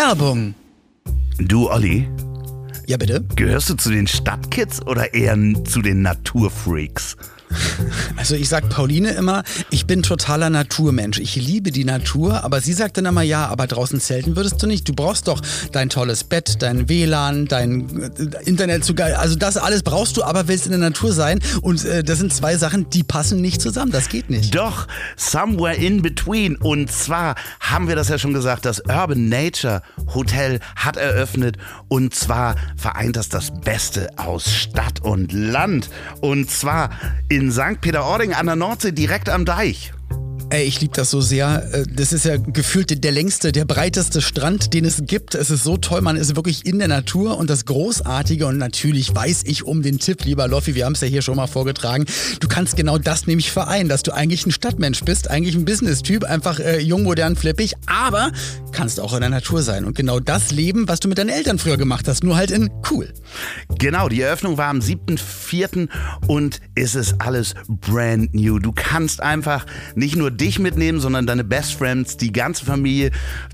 Werbung. Du, Olli, Ja, bitte. gehörst du zu den Stadtkids oder eher zu den Naturfreaks? Also ich sag Pauline immer, ich bin totaler Naturmensch. Ich liebe die Natur, aber sie sagt dann immer, ja, aber draußen zelten würdest du nicht. Du brauchst doch dein tolles Bett, dein WLAN, dein äh, Internetzugang. Also das alles brauchst du, aber willst in der Natur sein. Und äh, das sind zwei Sachen, die passen nicht zusammen. Das geht nicht. Doch, somewhere in between. Und zwar haben wir das ja schon gesagt, das Urban Nature Hotel hat eröffnet. Und zwar vereint das das Beste aus Stadt und Land. Und zwar in St. Peter-Ording an der Nordsee, direkt am Deich. Ey, ich liebe das so sehr. Äh, Das ist ja gefühlt der längste, der breiteste Strand, den es gibt. Es ist so toll, man ist wirklich in der Natur und das Großartige und natürlich weiß ich um den Tipp, lieber Loffi, wir haben es ja hier schon mal vorgetragen. Du kannst genau das nämlich vereinen, dass du eigentlich ein Stadtmensch bist, eigentlich ein Business-Typ, einfach äh, jung, modern, flippig, aber kannst auch in der Natur sein und genau das leben, was du mit deinen Eltern früher gemacht hast, nur halt in cool. Genau, die Eröffnung war am 7.4. und es ist alles brand new. Du kannst einfach nicht nur dich mitnehmen, sondern deine Best Friends, die ganze Familie,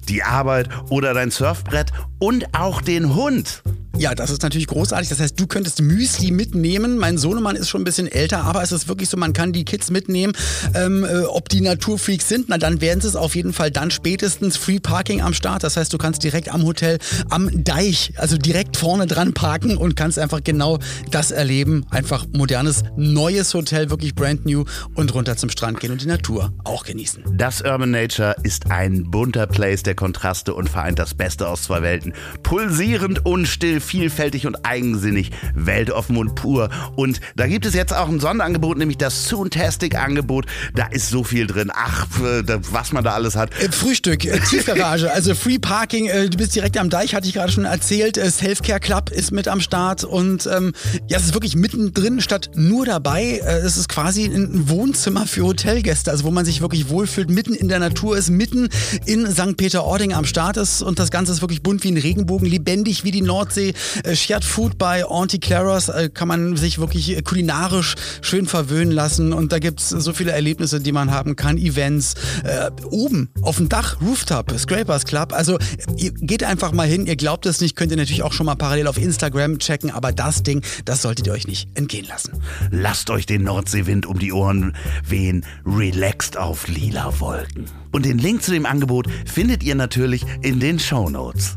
die Arbeit oder dein Surfbrett und auch den Hund. Ja, das ist natürlich großartig. Das heißt, du könntest Müsli mitnehmen. Mein Sohnemann ist schon ein bisschen älter, aber es ist wirklich so, man kann die Kids mitnehmen. Ähm, äh, ob die Naturfreaks sind, na dann werden sie es auf jeden Fall dann spätestens Free Parking am Start. Das heißt, du kannst direkt am Hotel am Deich, also direkt vorne dran parken und kannst einfach genau das erleben. Einfach modernes, neues Hotel, wirklich brand new und runter zum Strand gehen und die Natur auch genießen. Das Urban Nature ist ein bunter Place der Kontraste und vereint das Beste aus zwei Welten. Pulsierend und still, vielfältig und eigensinnig, weltoffen und pur. Und da gibt es jetzt auch ein Sonderangebot, nämlich das Soontastic-Angebot. Da ist so viel drin. Ach, äh, was man da alles hat. Äh, Frühstück, äh, Tiefgarage, also Free Parking, du bist direkt am Deich, hatte ich gerade schon erzählt. Äh, Selfcare Club ist mit am Start und ähm, ja, es ist wirklich mittendrin statt nur dabei. Es ist quasi ein Wohnzimmer für Hotelgäste, also wo man sich wirklich wohlfühlt, mitten in der Natur ist, mitten in St. Peter-Ording am Start ist und das Ganze ist wirklich bunt wie ein Regenbogen, lebendig wie die Nordsee. Äh, Shared Food bei Auntie Claras äh, kann man sich wirklich äh, kulinarisch schön verwöhnen lassen und da gibt's so viele Erlebnisse, die man haben kann, Events, äh, oben auf dem Dach, Rooftop, Scrapers Club. Also ihr geht einfach mal hin, ihr glaubt es nicht, könnt ihr natürlich auch schon mal parallel auf Instagram checken, aber das Ding, das solltet ihr euch nicht entgehen lassen. Lasst euch den Nordseewind um die Ohren wehen, relaxed auf lila Wolken. Und den Link zu dem Angebot findet ihr natürlich in den Shownotes.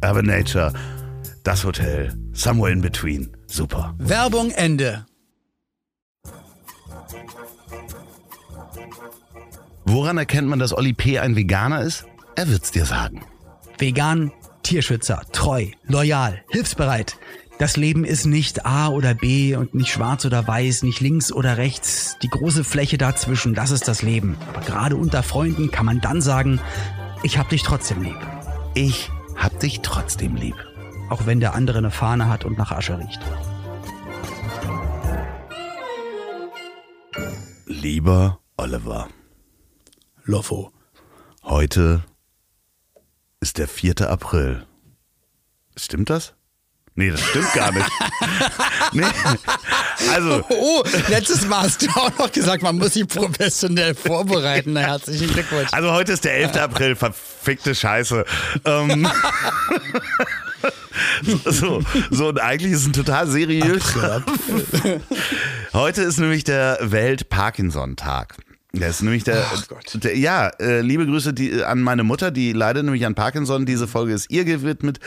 Urban Nature, das Hotel, somewhere in between. Super. Werbung Ende. Woran erkennt man, dass Olli P. ein Veganer ist? Er wird's dir sagen. Vegan, Tierschützer, treu, loyal, hilfsbereit. Das Leben ist nicht A oder B und nicht schwarz oder weiß, nicht links oder rechts. Die große Fläche dazwischen, das ist das Leben. Aber gerade unter Freunden kann man dann sagen, ich hab dich trotzdem lieb. Ich hab dich trotzdem lieb. Auch wenn der andere eine Fahne hat und nach Asche riecht. Lieber Oliver, Loffo. heute ist der 4. April. Stimmt das? Nee, das stimmt gar nicht. nee. Also, Oh, letztes Mal hast du auch noch gesagt, man muss sich professionell vorbereiten. Na, herzlichen Glückwunsch. also heute ist der 11. April, verfickte Scheiße. Ähm, so, so, und eigentlich ist es ein total seriös. Heute ist nämlich der Welt-Parkinson-Tag. Der ist nämlich der, Gott. der ja, äh, liebe Grüße die, an meine Mutter, die leidet nämlich an Parkinson. Diese Folge ist ihr gewidmet.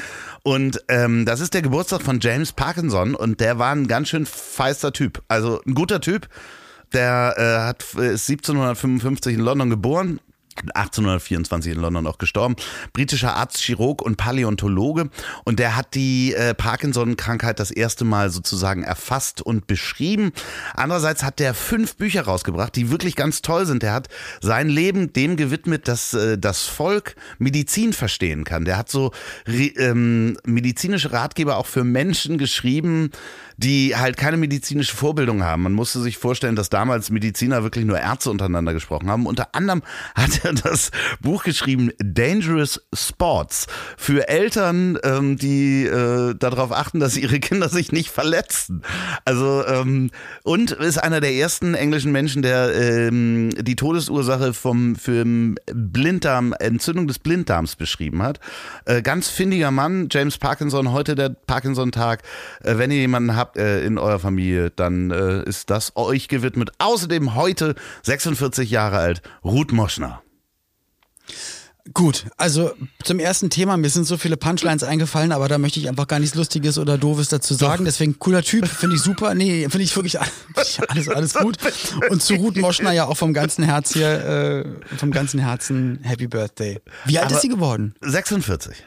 Und ähm, das ist der Geburtstag von James Parkinson und der war ein ganz schön feister Typ. Also ein guter Typ. Der äh, hat, ist 1755 in London geboren, 1824 in London auch gestorben. Britischer Arzt, Chirurg und Paläontologe. Und der hat die äh, Parkinson-Krankheit das erste Mal sozusagen erfasst und beschrieben. Andererseits hat der fünf Bücher rausgebracht, die wirklich ganz toll sind. Der hat sein Leben dem gewidmet, dass äh, das Volk Medizin verstehen kann. Der hat so ähm, medizinische Ratgeber auch für Menschen geschrieben, die halt keine medizinische Vorbildung haben. Man musste sich vorstellen, dass damals Mediziner wirklich nur Ärzte untereinander gesprochen haben. Unter anderem hat das Buch geschrieben Dangerous Sports für Eltern, ähm, die äh, darauf achten, dass ihre Kinder sich nicht verletzen. Also ähm, und ist einer der ersten englischen Menschen, der ähm, die Todesursache vom für Blinddarm Entzündung des Blinddarms beschrieben hat. Äh, ganz findiger Mann, James Parkinson. Heute der Parkinson-Tag. Äh, wenn ihr jemanden habt äh, in eurer Familie, dann äh, ist das euch gewidmet. Außerdem heute 46 Jahre alt, Ruth Moschner. Gut, also zum ersten Thema, mir sind so viele Punchlines eingefallen, aber da möchte ich einfach gar nichts Lustiges oder Doofes dazu sagen. Doch. Deswegen cooler Typ, finde ich super. Nee, finde ich wirklich alles, alles gut. Und zu Ruth Moschner ja auch vom ganzen Herz hier, äh, vom ganzen Herzen Happy Birthday. Wie alt aber ist sie geworden? 46.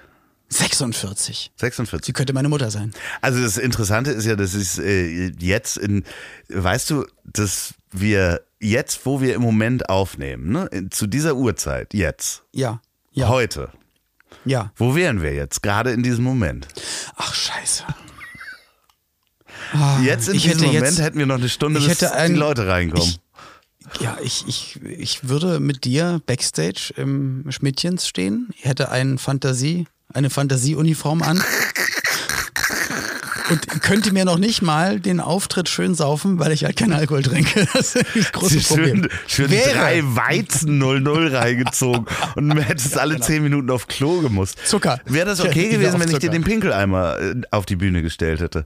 46. 46. Sie könnte meine Mutter sein. Also das Interessante ist ja, dass es äh, jetzt in, weißt du, dass wir jetzt, wo wir im Moment aufnehmen, ne, zu dieser Uhrzeit, jetzt. Ja. ja. Heute. Ja. Wo wären wir jetzt, gerade in diesem Moment? Ach, scheiße. Ah, jetzt in diesem Moment jetzt, hätten wir noch eine Stunde, bis ein, die Leute reinkommen. Ich, ja, ich, ich, ich würde mit dir backstage im Schmidtchens stehen. Ich hätte einen Fantasie eine Fantasieuniform an und könnte mir noch nicht mal den Auftritt schön saufen, weil ich halt keinen Alkohol trinke. Das ist das große Problem. Schön, schön drei Weizen 00 reingezogen und du hättest ja, alle genau. zehn Minuten auf Klo gemusst. Zucker. Wäre das okay gewesen, wenn ich dir den Pinkeleimer äh, auf die Bühne gestellt hätte?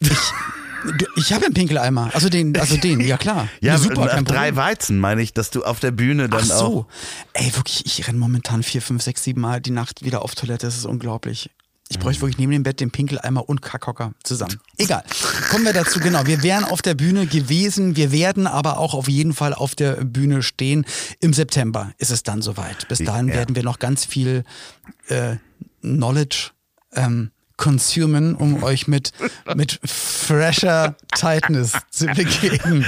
Ich, ich habe einen Pinkeleimer. Also den, also den, ja klar. Ja, super. Nach drei Weizen meine ich, dass du auf der Bühne dann Ach so. Auch Ey, wirklich, ich renne momentan vier, fünf, sechs, sieben Mal die Nacht wieder auf Toilette. Das ist unglaublich. Ich bräuchte wirklich neben dem Bett den Pinkeleimer und Kackhocker zusammen. Egal. Kommen wir dazu, genau. Wir wären auf der Bühne gewesen. Wir werden aber auch auf jeden Fall auf der Bühne stehen. Im September ist es dann soweit. Bis dahin ja. werden wir noch ganz viel äh, Knowledge ähm, consumen, um euch mit, mit fresher Tightness zu begegnen.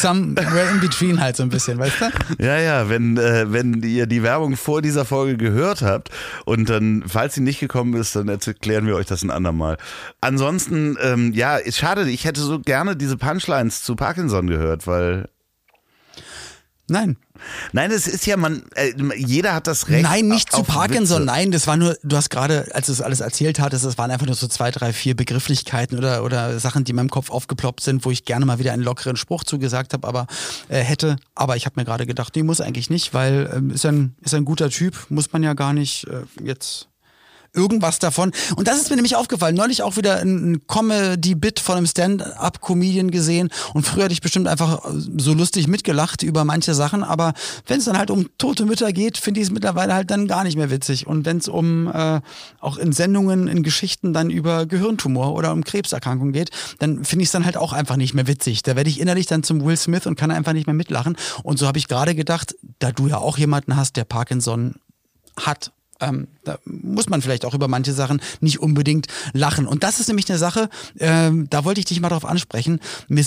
Somewhere in between halt so ein bisschen, weißt du? Ja, ja, wenn, äh, wenn ihr die Werbung vor dieser Folge gehört habt und dann, falls sie nicht gekommen ist, dann erklären wir euch das ein andermal. Ansonsten, ähm, ja, ist schade, ich hätte so gerne diese Punchlines zu Parkinson gehört, weil Nein. Nein, es ist ja, man, äh, jeder hat das Recht. Nein, nicht zu Parkinson, Witze. nein, das war nur, du hast gerade, als du es alles erzählt hattest, das waren einfach nur so zwei, drei, vier Begrifflichkeiten oder, oder Sachen, die in meinem Kopf aufgeploppt sind, wo ich gerne mal wieder einen lockeren Spruch zugesagt habe, aber äh, hätte, aber ich habe mir gerade gedacht, nee, muss eigentlich nicht, weil äh, ist, ein, ist ein guter Typ, muss man ja gar nicht äh, jetzt irgendwas davon. Und das ist mir nämlich aufgefallen. Neulich auch wieder ein Comedy-Bit von einem Stand-up-Comedian gesehen. Und früher hatte ich bestimmt einfach so lustig mitgelacht über manche Sachen. Aber wenn es dann halt um tote Mütter geht, finde ich es mittlerweile halt dann gar nicht mehr witzig. Und wenn es um äh, auch in Sendungen, in Geschichten dann über Gehirntumor oder um Krebserkrankungen geht, dann finde ich es dann halt auch einfach nicht mehr witzig. Da werde ich innerlich dann zum Will Smith und kann einfach nicht mehr mitlachen. Und so habe ich gerade gedacht, da du ja auch jemanden hast, der Parkinson hat ähm, da muss man vielleicht auch über manche Sachen nicht unbedingt lachen. Und das ist nämlich eine Sache, ähm, da wollte ich dich mal drauf ansprechen. Mir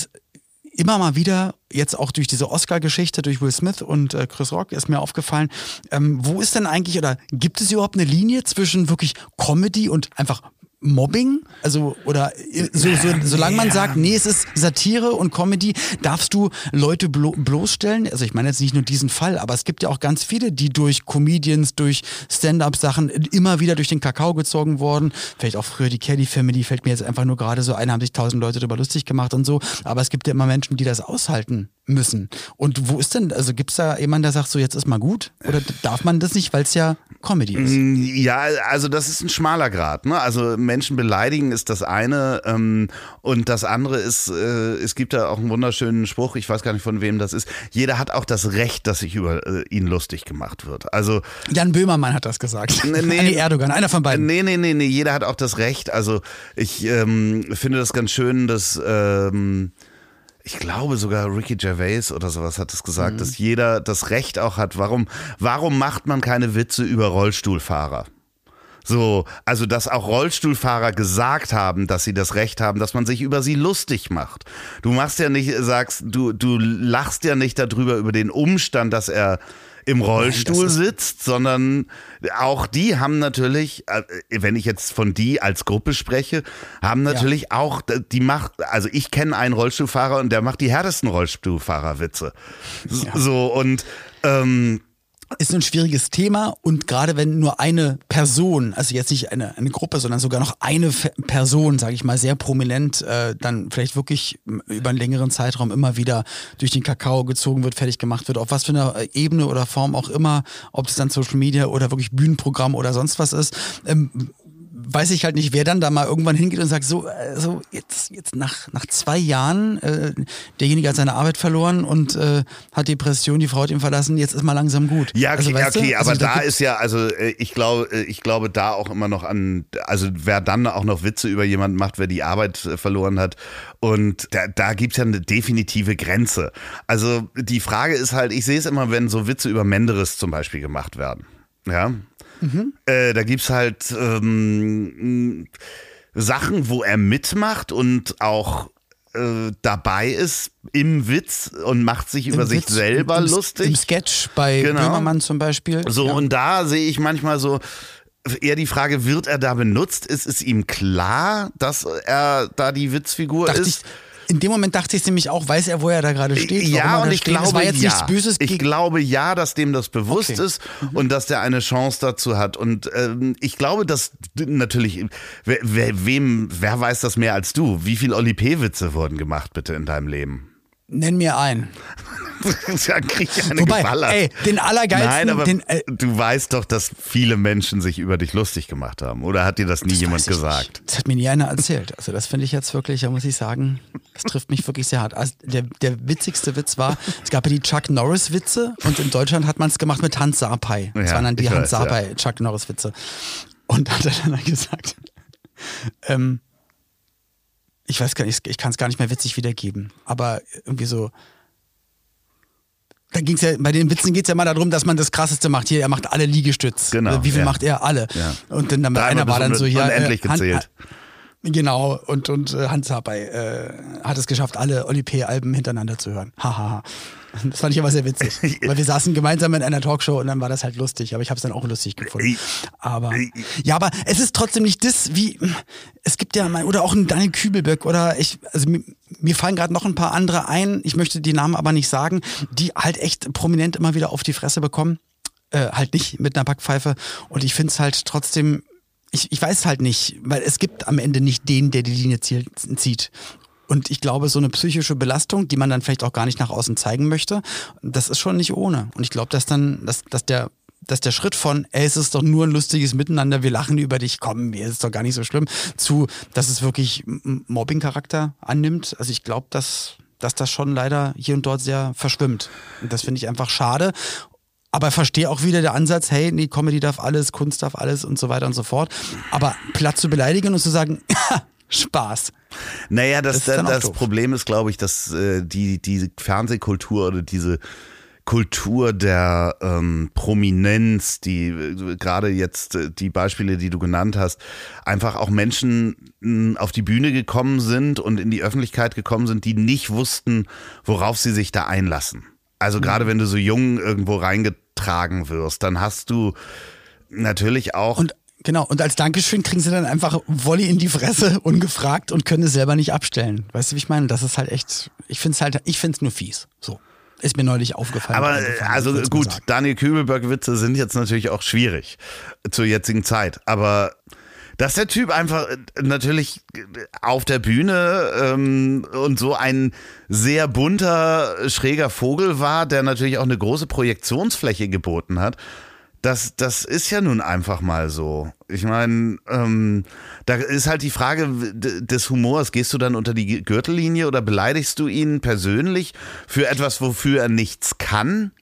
immer mal wieder, jetzt auch durch diese Oscar-Geschichte, durch Will Smith und äh, Chris Rock, ist mir aufgefallen, ähm, wo ist denn eigentlich oder gibt es überhaupt eine Linie zwischen wirklich Comedy und einfach Mobbing? Also, oder so, so, solange man sagt, nee, es ist Satire und Comedy, darfst du Leute blo bloßstellen? Also ich meine jetzt nicht nur diesen Fall, aber es gibt ja auch ganz viele, die durch Comedians, durch Stand-up-Sachen immer wieder durch den Kakao gezogen wurden. Vielleicht auch früher die Kelly Family, fällt mir jetzt einfach nur gerade so ein, haben sich tausend Leute darüber lustig gemacht und so. Aber es gibt ja immer Menschen, die das aushalten müssen. Und wo ist denn, also gibt es da jemanden, der sagt, so jetzt ist mal gut? Oder darf man das nicht, weil es ja Comedy ist? Mm, ja, also das ist ein schmaler Grad. Ne? Also Menschen beleidigen ist das eine ähm, und das andere ist, äh, es gibt da auch einen wunderschönen Spruch, ich weiß gar nicht von wem das ist. Jeder hat auch das Recht, dass sich über äh, ihn lustig gemacht wird. Also Jan Böhmermann hat das gesagt. Nee, nee, Erdogan, einer von beiden. Nee, nee, nee, nee, jeder hat auch das Recht. Also ich ähm, finde das ganz schön, dass ähm, ich glaube sogar Ricky Gervais oder sowas hat es gesagt, mhm. dass jeder das Recht auch hat. Warum, warum macht man keine Witze über Rollstuhlfahrer? So, also dass auch Rollstuhlfahrer gesagt haben, dass sie das Recht haben, dass man sich über sie lustig macht. Du machst ja nicht, sagst, du, du lachst ja nicht darüber über den Umstand, dass er im Rollstuhl Nein, sitzt, sondern auch die haben natürlich, äh, wenn ich jetzt von die als Gruppe spreche, haben natürlich ja. auch, die macht, also ich kenne einen Rollstuhlfahrer und der macht die härtesten Rollstuhlfahrerwitze. Ja. So und Ähm, ist ein schwieriges Thema und gerade wenn nur eine Person, also jetzt nicht eine, eine Gruppe, sondern sogar noch eine F Person, sage ich mal, sehr prominent, äh, dann vielleicht wirklich über einen längeren Zeitraum immer wieder durch den Kakao gezogen wird, fertig gemacht wird, auf was für einer Ebene oder Form auch immer, ob es dann Social Media oder wirklich Bühnenprogramm oder sonst was ist, ähm, weiß ich halt nicht, wer dann da mal irgendwann hingeht und sagt, so, äh, so jetzt, jetzt nach, nach zwei Jahren, äh, derjenige hat seine Arbeit verloren und äh, hat Depression, die Frau hat ihn verlassen, jetzt ist mal langsam gut. Ja, okay, also, okay also, aber da, ist ja, also äh, ich glaube, äh, ich glaube da auch immer noch an, also wer dann auch noch Witze über jemanden macht, wer die Arbeit verloren hat. Und da, da gibt es ja eine definitive Grenze. Also die Frage ist halt, ich sehe es immer, wenn so Witze über Menderes zum Beispiel gemacht werden. Ja, Mhm. Äh, da gibt es halt ähm, Sachen, wo er mitmacht und auch äh, dabei ist im Witz und macht sich Im über Witz, sich selber im, lustig. Im Sketch bei genau. Böhmermann zum Beispiel. So, ja. und da sehe ich manchmal so, eher die Frage, wird er da benutzt? Ist es ihm klar, dass er da die Witzfigur Dachte ist? Ich, in dem Moment dachte ich nämlich auch, weiß er, wo er da gerade steht? Ja, und ich steht. glaube, ja. nichts Böses ich glaube ja, dass dem das bewusst okay. ist mhm. und dass der eine Chance dazu hat. Und ähm, ich glaube, dass natürlich, wer, wer, wem, wer weiß das mehr als du? Wie viel Oli P-Witze wurden gemacht, bitte, in deinem Leben? Nenn mir einen. ja, krieg ich eine Wobei, geballert. ey, den allergeilsten. Nein, aber den, äh, du weißt doch, dass viele Menschen sich über dich lustig gemacht haben. Oder hat dir das nie das jemand gesagt? Nicht. Das hat mir nie einer erzählt. Also das finde ich jetzt wirklich, da muss ich sagen, das trifft mich wirklich sehr hart. Also der, der witzigste Witz war, es gab ja die Chuck Norris Witze und in Deutschland hat man es gemacht mit Hans Sapai. Das ja, waren dann die Hans Sapai ja. Chuck Norris Witze. Und da hat er dann gesagt, ähm, ich weiß gar nicht, ich kann es gar nicht mehr witzig wiedergeben, aber irgendwie so, da ging's ja, bei den Witzen geht es ja immer darum, dass man das Krasseste macht. Hier, er macht alle Liegestütz. Genau. Wie viel ja. macht er? Alle. Ja. Und dann, dann einer war dann so hier. Unendlich äh, gezählt. Genau, und, und äh, Hans Habay äh, hat es geschafft, alle Oli P-Alben hintereinander zu hören. Hahaha. das fand ich aber sehr witzig. weil wir saßen gemeinsam in einer Talkshow und dann war das halt lustig, aber ich habe es dann auch lustig gefunden. Aber ja, aber es ist trotzdem nicht das, wie es gibt ja mal, oder auch ein Daniel Kübelböck oder ich, also mir, mir fallen gerade noch ein paar andere ein, ich möchte die Namen aber nicht sagen, die halt echt prominent immer wieder auf die Fresse bekommen. Äh, halt nicht mit einer Backpfeife. Und ich finde es halt trotzdem ich, ich weiß halt nicht, weil es gibt am Ende nicht den, der die Linie zieht. Und ich glaube, so eine psychische Belastung, die man dann vielleicht auch gar nicht nach außen zeigen möchte, das ist schon nicht ohne. Und ich glaube, dass dann, dass, dass der dass der Schritt von, ey, es ist doch nur ein lustiges Miteinander, wir lachen über dich, komm, mir ist doch gar nicht so schlimm, zu, dass es wirklich Mobbing-Charakter annimmt. Also ich glaube, dass, dass das schon leider hier und dort sehr verschwimmt. Und das finde ich einfach schade. Aber verstehe auch wieder der Ansatz, hey, nee, Comedy darf alles, Kunst darf alles und so weiter und so fort. Aber Platz zu beleidigen und zu sagen, Spaß. Naja, das, das, das Problem ist, glaube ich, dass äh, die, die Fernsehkultur oder diese Kultur der ähm, Prominenz, die äh, gerade jetzt äh, die Beispiele, die du genannt hast, einfach auch Menschen mh, auf die Bühne gekommen sind und in die Öffentlichkeit gekommen sind, die nicht wussten, worauf sie sich da einlassen. Also gerade mhm. wenn du so jung irgendwo reingetragen tragen wirst, dann hast du natürlich auch. Und Genau, und als Dankeschön kriegen sie dann einfach Volley in die Fresse, ungefragt und können es selber nicht abstellen. Weißt du, wie ich meine? Das ist halt echt, ich finde es halt, ich finde es nur fies. So. Ist mir neulich aufgefallen. Aber also gut, Daniel Kübelberg-Witze sind jetzt natürlich auch schwierig zur jetzigen Zeit. Aber dass der Typ einfach äh, natürlich auf der Bühne ähm, und so ein sehr bunter, schräger Vogel war, der natürlich auch eine große Projektionsfläche geboten hat. Das, das ist ja nun einfach mal so. Ich meine, ähm, da ist halt die Frage des Humors. Gehst du dann unter die Gürtellinie oder beleidigst du ihn persönlich für etwas, wofür er nichts kann?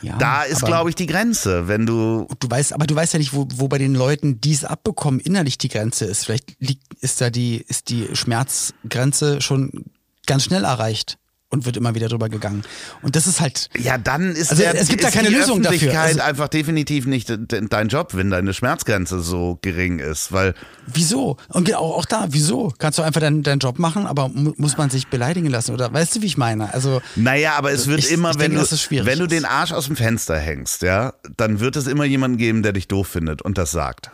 Ja, da ist, glaube ich, die Grenze, wenn du. Du weißt, aber du weißt ja nicht, wo, wo bei den Leuten, die es abbekommen, innerlich die Grenze ist. Vielleicht liegt, ist da die, ist die Schmerzgrenze schon ganz schnell erreicht und wird immer wieder drüber gegangen. Und das ist halt. Ja, dann ist also der, es gibt da keine Lösung Öffentlichkeit dafür. Also, einfach definitiv nicht dein Job, wenn deine Schmerzgrenze so gering ist, weil. Wieso? Und auch, auch da, wieso? Kannst du einfach deinen, deinen Job machen, aber mu muss man sich beleidigen lassen? Oder weißt du, wie ich meine? Also. Naja, aber es wird ich, immer, ich wenn, denke, du, wenn du den Arsch aus dem Fenster hängst, ja, dann wird es immer jemanden geben, der dich doof findet und das sagt.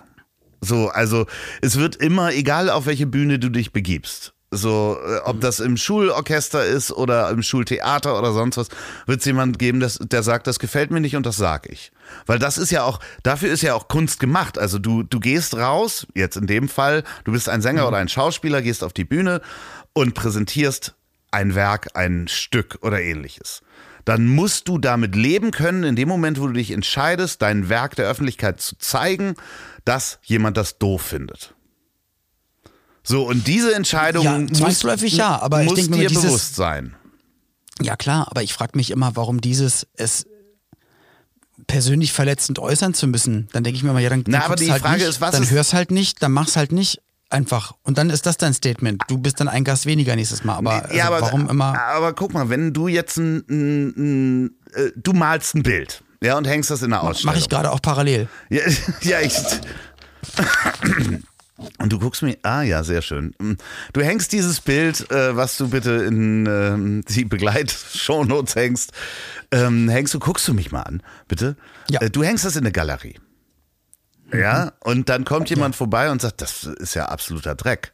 So, also es wird immer, egal auf welche Bühne du dich begibst, So, äh, ob das im Schulorchester ist oder im Schultheater oder sonst was, wird es jemand geben, das, der sagt, das gefällt mir nicht und das sag ich. Weil das ist ja auch, dafür ist ja auch Kunst gemacht. Also du, du gehst raus, jetzt in dem Fall, du bist ein Sänger mhm. oder ein Schauspieler, gehst auf die Bühne und präsentierst ein Werk, ein Stück oder ähnliches. Dann musst du damit leben können, in dem Moment, wo du dich entscheidest, dein Werk der Öffentlichkeit zu zeigen, dass jemand das doof findet. So, und diese Entscheidung ja, zwangsläufig muss, ja, aber muss ich denke, dir dieses, bewusst sein. Ja, klar, aber ich frage mich immer, warum dieses es persönlich verletzend äußern zu müssen. Dann denke ich mir mal, ja, dann, Na, aber die halt Frage nicht, ist, was dann ist hör's halt nicht, dann mach's halt nicht einfach. Und dann ist das dein Statement. Du bist dann ein Gast weniger nächstes Mal. Aber, also ja, aber warum immer? Aber guck mal, wenn du jetzt ein, ein, ein äh, du malst ein Bild, ja, und hängst das in der Ausstellung. Mache ich gerade auch parallel. Ja, ja ich. Und du guckst mir, ah ja, sehr schön. Hm. Du hängst dieses Bild, äh, was du bitte in äh, die Begleit-Shownotes hängst, ähm, hängst du, guckst du mich mal an, bitte? Ja. Äh, du hängst das in eine Galerie. Mhm. Ja, und dann kommt jemand ja. vorbei und sagt, das ist ja absoluter Dreck.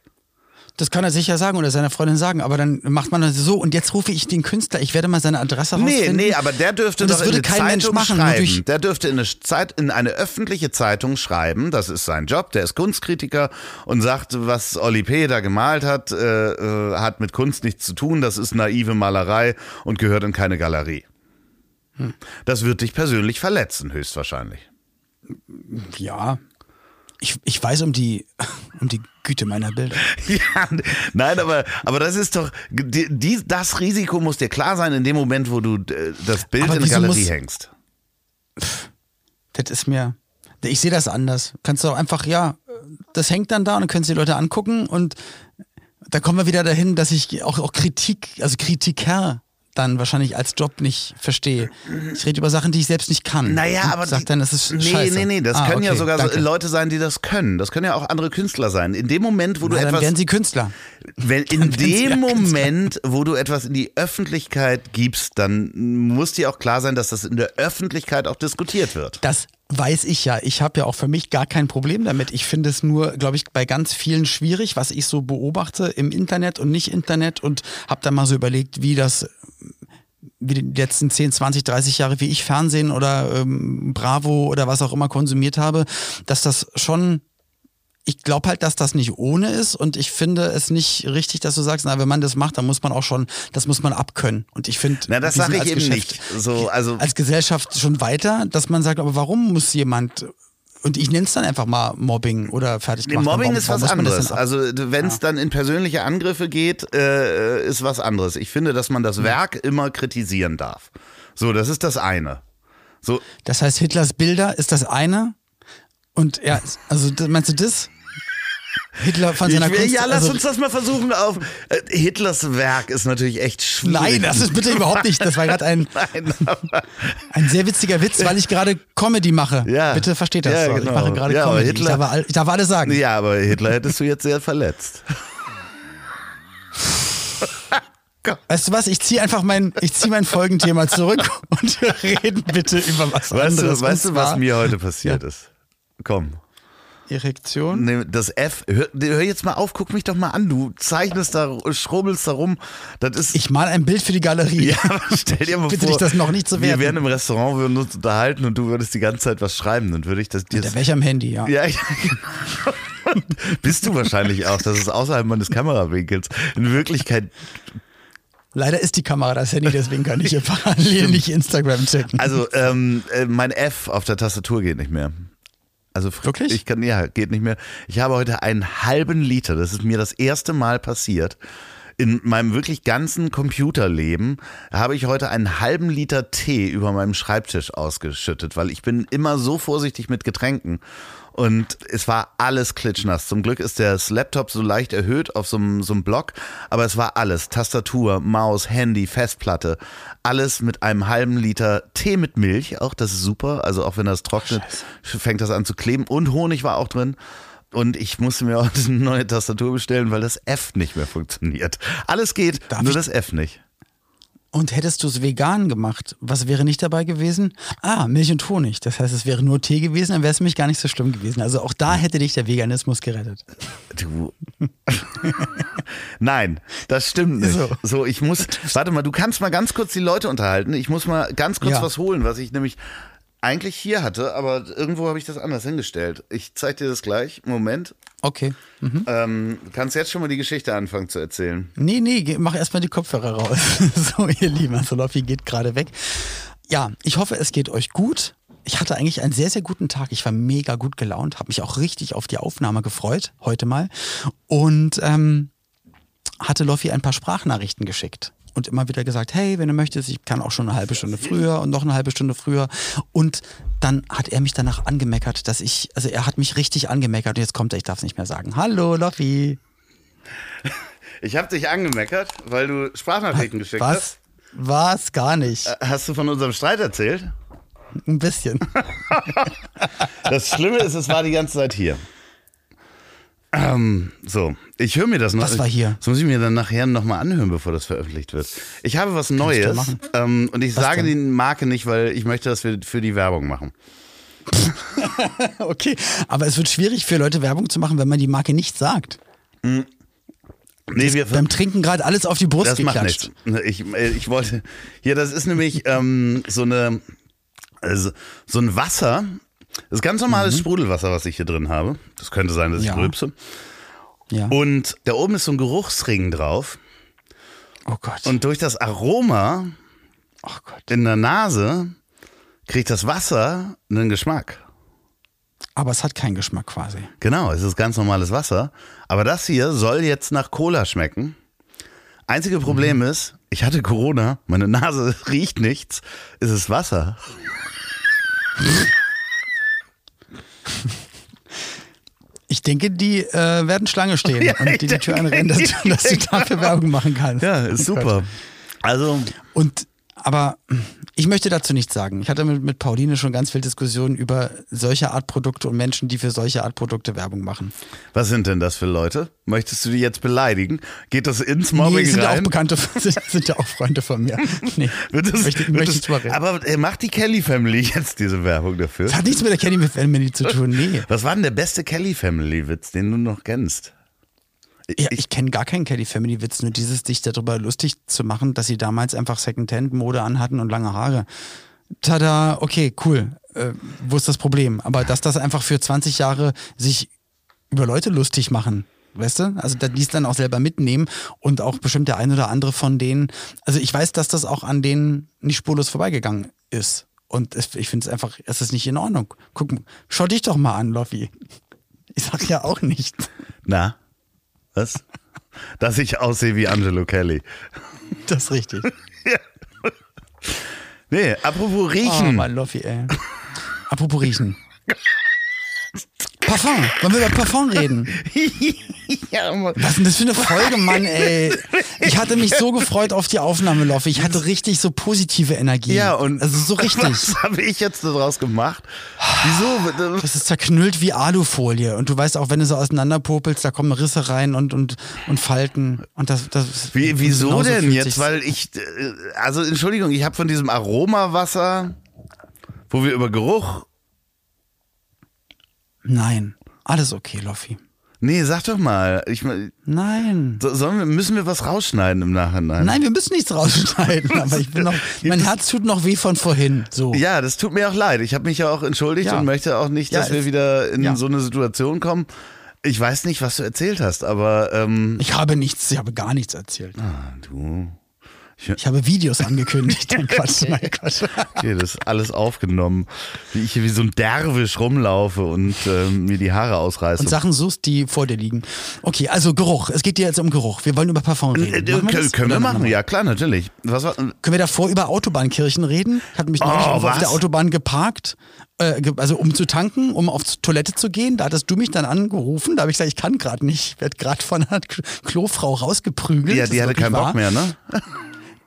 Das kann er sicher sagen oder seiner Freundin sagen, aber dann macht man das so und jetzt rufe ich den Künstler, ich werde mal seine Adresse rausfinden. Nee, nee, aber der dürfte doch in eine Zeitung machen, schreiben. Der dürfte in eine, Zeit, in eine öffentliche Zeitung schreiben, das ist sein Job, der ist Kunstkritiker und sagt, was Oli P. da gemalt hat, äh, äh, hat mit Kunst nichts zu tun, das ist naive Malerei und gehört in keine Galerie. Hm. Das wird dich persönlich verletzen, höchstwahrscheinlich. Ja, ich, ich weiß um die, um die Güte meiner Bilder. Ja, nein, aber, aber das ist doch, die, die, das Risiko muss dir klar sein in dem Moment, wo du äh, das Bild aber in der Galerie muss, hängst. Das ist mir, ich sehe das anders. Kannst du auch einfach, ja, das hängt dann da und dann können sich die Leute angucken und da kommen wir wieder dahin, dass ich auch, auch Kritik, also Kritiker dann wahrscheinlich als Job nicht verstehe. Ich rede über Sachen, die ich selbst nicht kann. Naja, aber. Sag dann, das ist nee, scheiße. nee, nee, das ah, können okay, ja sogar danke. Leute sein, die das können. Das können ja auch andere Künstler sein. In dem Moment, wo Na, du dann etwas. werden sie Künstler. Wenn, in dem Moment, wo du etwas in die Öffentlichkeit gibst, dann muss dir auch klar sein, dass das in der Öffentlichkeit auch diskutiert wird. Das weiß ich ja. Ich habe ja auch für mich gar kein Problem damit. Ich finde es nur, glaube ich, bei ganz vielen schwierig, was ich so beobachte im Internet und nicht Internet und habe da mal so überlegt, wie das wie die letzten 10, 20, 30 Jahre, wie ich Fernsehen oder ähm, Bravo oder was auch immer konsumiert habe, dass das schon ich glaube halt, dass das nicht ohne ist und ich finde es nicht richtig, dass du sagst, na, wenn man das macht, dann muss man auch schon, das muss man abkönnen. Und ich finde, na, das sage ich eben Geschäft, nicht. So, also als Gesellschaft schon weiter, dass man sagt, aber warum muss jemand und ich nenne es dann einfach mal Mobbing oder fertig gemacht. Mobbing warum, ist was anderes. Also wenn es ja. dann in persönliche Angriffe geht, äh, ist was anderes. Ich finde, dass man das Werk immer kritisieren darf. So, das ist das eine. So. Das heißt, Hitlers Bilder ist das eine. Und ja, also meinst du das? Hitler von seiner will, Kunst. Ja, lass also, uns das mal versuchen auf. Äh, Hitlers Werk ist natürlich echt schwierig. Nein, das ist bitte überhaupt nicht. Das war gerade ein, ein sehr witziger Witz, weil ich gerade Comedy mache. Ja. Bitte versteht das. Ja, genau. Ich mache gerade ja, Comedy. Hitler, ich, darf, ich darf alles sagen. Ja, aber Hitler hättest du jetzt sehr verletzt. Weißt du was? Ich ziehe einfach mein, ich ziehe mein Folgenthema zurück und wir reden bitte über was weißt anderes. Du, weißt du, was mir heute passiert ja. ist? Komm. Erektion? Nee, das F. Hör, hör, jetzt mal auf, guck mich doch mal an. Du zeichnest da, schrubbelst da rum. Das ist ich mal ein Bild für die Galerie. Ja, stell dir mal Bitte vor. dich das noch nicht zu werden. Wir wären im Restaurant, wir würden uns unterhalten und du würdest die ganze Zeit was schreiben. Dann würde ich das dir. Der wäre ich am Handy, ja. Ja, ja genau. Bist du wahrscheinlich auch. Das ist außerhalb meines Kamerawinkels. In Wirklichkeit Leider ist die Kamera das Handy, deswegen kann ich hier parallel nicht Instagram checken. Also ähm, äh, mein F auf der Tastatur geht nicht mehr. Also wirklich? Ich kann ja geht nicht mehr. Ich habe heute einen halben Liter. Das ist mir das erste Mal passiert. In meinem wirklich ganzen Computerleben habe ich heute einen halben Liter Tee über meinem Schreibtisch ausgeschüttet, weil ich bin immer so vorsichtig mit Getränken. Und es war alles klitschnass. Zum Glück ist der Laptop so leicht erhöht auf so einem, so einem Block, aber es war alles. Tastatur, Maus, Handy, Festplatte. Alles mit einem halben Liter Tee mit Milch. Auch das ist super. Also auch wenn das trocknet, Scheiße. fängt das an zu kleben. Und Honig war auch drin. Und ich musste mir auch eine neue Tastatur bestellen, weil das F nicht mehr funktioniert. Alles geht, Darf nur das F nicht. Und hättest du es vegan gemacht, was wäre nicht dabei gewesen? Ah, Milch und Honig. Das heißt, es wäre nur Tee gewesen, dann wäre es nämlich gar nicht so schlimm gewesen. Also auch da hätte dich der Veganismus gerettet. Du. Nein, das stimmt nicht. So. so. ich muss. Warte mal, du kannst mal ganz kurz die Leute unterhalten. Ich muss mal ganz kurz ja. was holen, was ich nämlich eigentlich hier hatte, aber irgendwo habe ich das anders hingestellt. Ich zeige dir das gleich. Moment. Okay. Mhm. Ähm, du kannst jetzt schon mal die Geschichte anfangen zu erzählen. Nee, nee, mach erstmal die Kopfhörer raus. so, ihr Lieben, also Loffi geht gerade weg. Ja, ich hoffe, es geht euch gut. Ich hatte eigentlich einen sehr, sehr guten Tag. Ich war mega gut gelaunt, habe mich auch richtig auf die Aufnahme gefreut, heute mal. Und ähm, hatte Loffi ein paar Sprachnachrichten geschickt und immer wieder gesagt, hey, wenn du möchtest, ich kann auch schon eine halbe Stunde früher und noch eine halbe Stunde früher. Und dann hat er mich danach angemeckert, dass ich, also er hat mich richtig angemeckert und jetzt kommt er, ich darf es nicht mehr sagen. Hallo, Loffi. Ich habe dich angemeckert, weil du Sprachnachrichten geschickt Was? hast. Was? Gar nicht. Äh, hast du von unserem Streit erzählt? Ein bisschen. das Schlimme ist, es war die ganze Zeit hier. Ähm, so, ich höre mir das noch. Was war hier? Das muss ich mir dann nachher nochmal anhören, bevor das veröffentlicht wird. Ich habe was Neues ähm, und ich was sage denn? die Marke nicht, weil ich möchte, dass wir für die Werbung machen. okay, aber es wird schwierig für Leute Werbung zu machen, wenn man die Marke nicht sagt. Mhm. Nee, wir, beim Trinken gerade alles auf die Brust das geklatscht. Macht nichts. Ich, äh, ich wollte, hier, das ist nämlich ähm, so eine, also, so ein Wasser, das ist ganz normales mhm. Sprudelwasser, was ich hier drin habe. Das könnte sein, dass ich ja. rülpse. Ja. Und da oben ist so ein Geruchsring drauf. Oh Gott. Und durch das Aroma oh in der Nase kriegt das Wasser einen Geschmack. Aber es hat keinen Geschmack quasi. Genau, es ist ganz normales Wasser. Aber das hier soll jetzt nach Cola schmecken. Einzige Problem mhm. ist, ich hatte Corona, meine Nase riecht nichts, es ist Wasser. Ich denke, die äh, werden Schlange stehen ja, und die die Tür anrennen, dass, dass du dafür Werbung machen kannst. Ja, ist oh super. Also. Und aber ich möchte dazu nichts sagen. Ich hatte mit, mit Pauline schon ganz viel Diskussionen über solche Art Produkte und Menschen, die für solche Art Produkte Werbung machen. Was sind denn das für Leute? Möchtest du die jetzt beleidigen? Geht das ins Mobbing nee, sind rein? Ja auch Bekannte, sind, sind ja auch Freunde von mir. Nee, wird das, möchte, wird möchte das, aber macht die Kelly Family jetzt diese Werbung dafür? Das hat nichts mit der Kelly Family zu tun, nee. Was war denn der beste Kelly Family Witz, den du noch kennst? Ja, ich, ich kenne gar keinen Kelly Family Witz, nur dieses dich darüber lustig zu machen, dass sie damals einfach Secondhand Mode anhatten und lange Haare. Tada, okay, cool. Äh, wo ist das Problem? Aber dass das einfach für 20 Jahre sich über Leute lustig machen, weißt du? Also die es dann auch selber mitnehmen und auch bestimmt der ein oder andere von denen. Also ich weiß, dass das auch an denen nicht spurlos vorbeigegangen ist. Und ich finde es einfach, es ist nicht in Ordnung. Guck, schau dich doch mal an, Loffi. Ich sag ja auch nichts. Na, was? Dass ich aussehe wie Angelo Kelly. Das ist richtig. ja. Nee, apropos riechen. Oh, mein Loffi, ey. Apropos riechen. Parfum. Wollen wir über Parfum reden? ja, Was ist denn das für eine Folge, Mann, ey? Ich hatte mich so gefreut auf die Aufnahme, Loffi. Ich hatte richtig so positive Energie. Ja, und also so richtig. Was habe ich jetzt daraus gemacht? Wieso? Das ist zerknüllt wie Alufolie. Und du weißt auch, wenn du so auseinanderpopelst, da kommen Risse rein und, und, und Falten. Und das, das wie, wieso denn jetzt? Weil ich, äh, also Entschuldigung, ich habe von diesem Aromawasser, wo wir über Geruch Nein, alles okay, Loffi. Nee, sag doch mal. Ich, Nein. So, sollen wir, müssen wir was rausschneiden im Nachhinein? Nein, wir müssen nichts rausschneiden. aber ich bin noch, mein Herz tut noch weh von vorhin. So. Ja, das tut mir auch leid. Ich habe mich ja auch entschuldigt ja. und möchte auch nicht, dass ja, wir wieder in ja. so eine Situation kommen. Ich weiß nicht, was du erzählt hast, aber. Ähm, ich habe nichts, ich habe gar nichts erzählt. Ah, du. Ich, ich habe Videos angekündigt. Nein, Quatsch, nein, Quatsch. Okay, das ist alles aufgenommen. Wie ich hier wie so ein Derwisch rumlaufe und äh, mir die Haare ausreiße. Und Sachen suchst, die vor dir liegen. Okay, also Geruch. Es geht dir jetzt um Geruch. Wir wollen über Parfum reden. Äh, wir können, wir machen, ja klar, natürlich. Was war, können wir davor über Autobahnkirchen reden? Hat mich neulich oh, auf der Autobahn geparkt äh, also um zu tanken, um auf Toilette zu gehen. Da hattest du mich dann angerufen. Da habe ich gesagt, ich kann gerade nicht. Ich werde gerade von einer Klofrau rausgeprügelt. Ja, die hatte keinen wahr. Bock mehr, ne?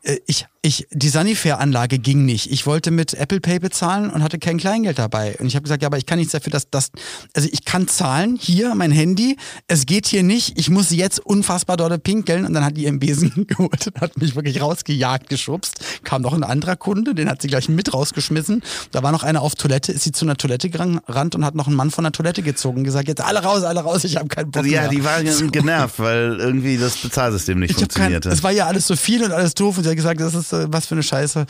Äh, ich, Ich, die Sanifair-Anlage ging nicht. Ich wollte mit Apple Pay bezahlen und hatte kein Kleingeld dabei. Und ich habe gesagt, ja, aber ich kann nichts dafür, dass das, also ich kann zahlen, hier mein Handy, es geht hier nicht, ich muss jetzt unfassbar dort pinkeln. Und dann hat die ihren Besen geholt und hat mich wirklich rausgejagt, geschubst. Kam noch ein anderer Kunde, den hat sie gleich mit rausgeschmissen. Da war noch einer auf Toilette, ist sie zu einer Toilette gerannt und hat noch einen Mann von der Toilette gezogen und gesagt, jetzt alle raus, alle raus, ich habe keinen Bock ja, mehr. die waren genervt, weil irgendwie das Bezahlsystem nicht Ich hab kein, funktionierte. es war ja alles so viel und alles doof und sie hat gesagt, das ist was für eine Scheiße.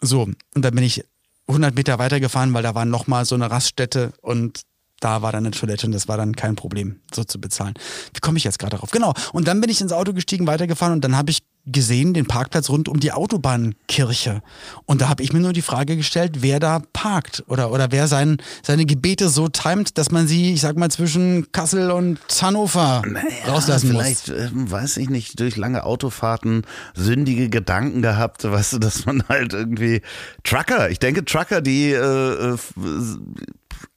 So, und dann bin ich 100 Meter weitergefahren, weil da war nochmal so eine Raststätte und da war dann eine Toilette und das war dann kein Problem, so zu bezahlen. Wie komme ich jetzt gerade darauf? Genau. Und dann bin ich ins Auto gestiegen, weitergefahren und dann habe ich gesehen den Parkplatz rund um die Autobahnkirche. Und da habe ich mir nur die Frage gestellt, wer da parkt oder, oder wer sein, seine Gebete so timet, dass man sie, ich sag mal, zwischen Kassel und Hannover rauslassen muss. vielleicht, ähm, weiß ich nicht, durch lange Autofahrten sündige Gedanken gehabt, weißt du, dass man halt irgendwie Trucker, ich denke Trucker, die äh, äh,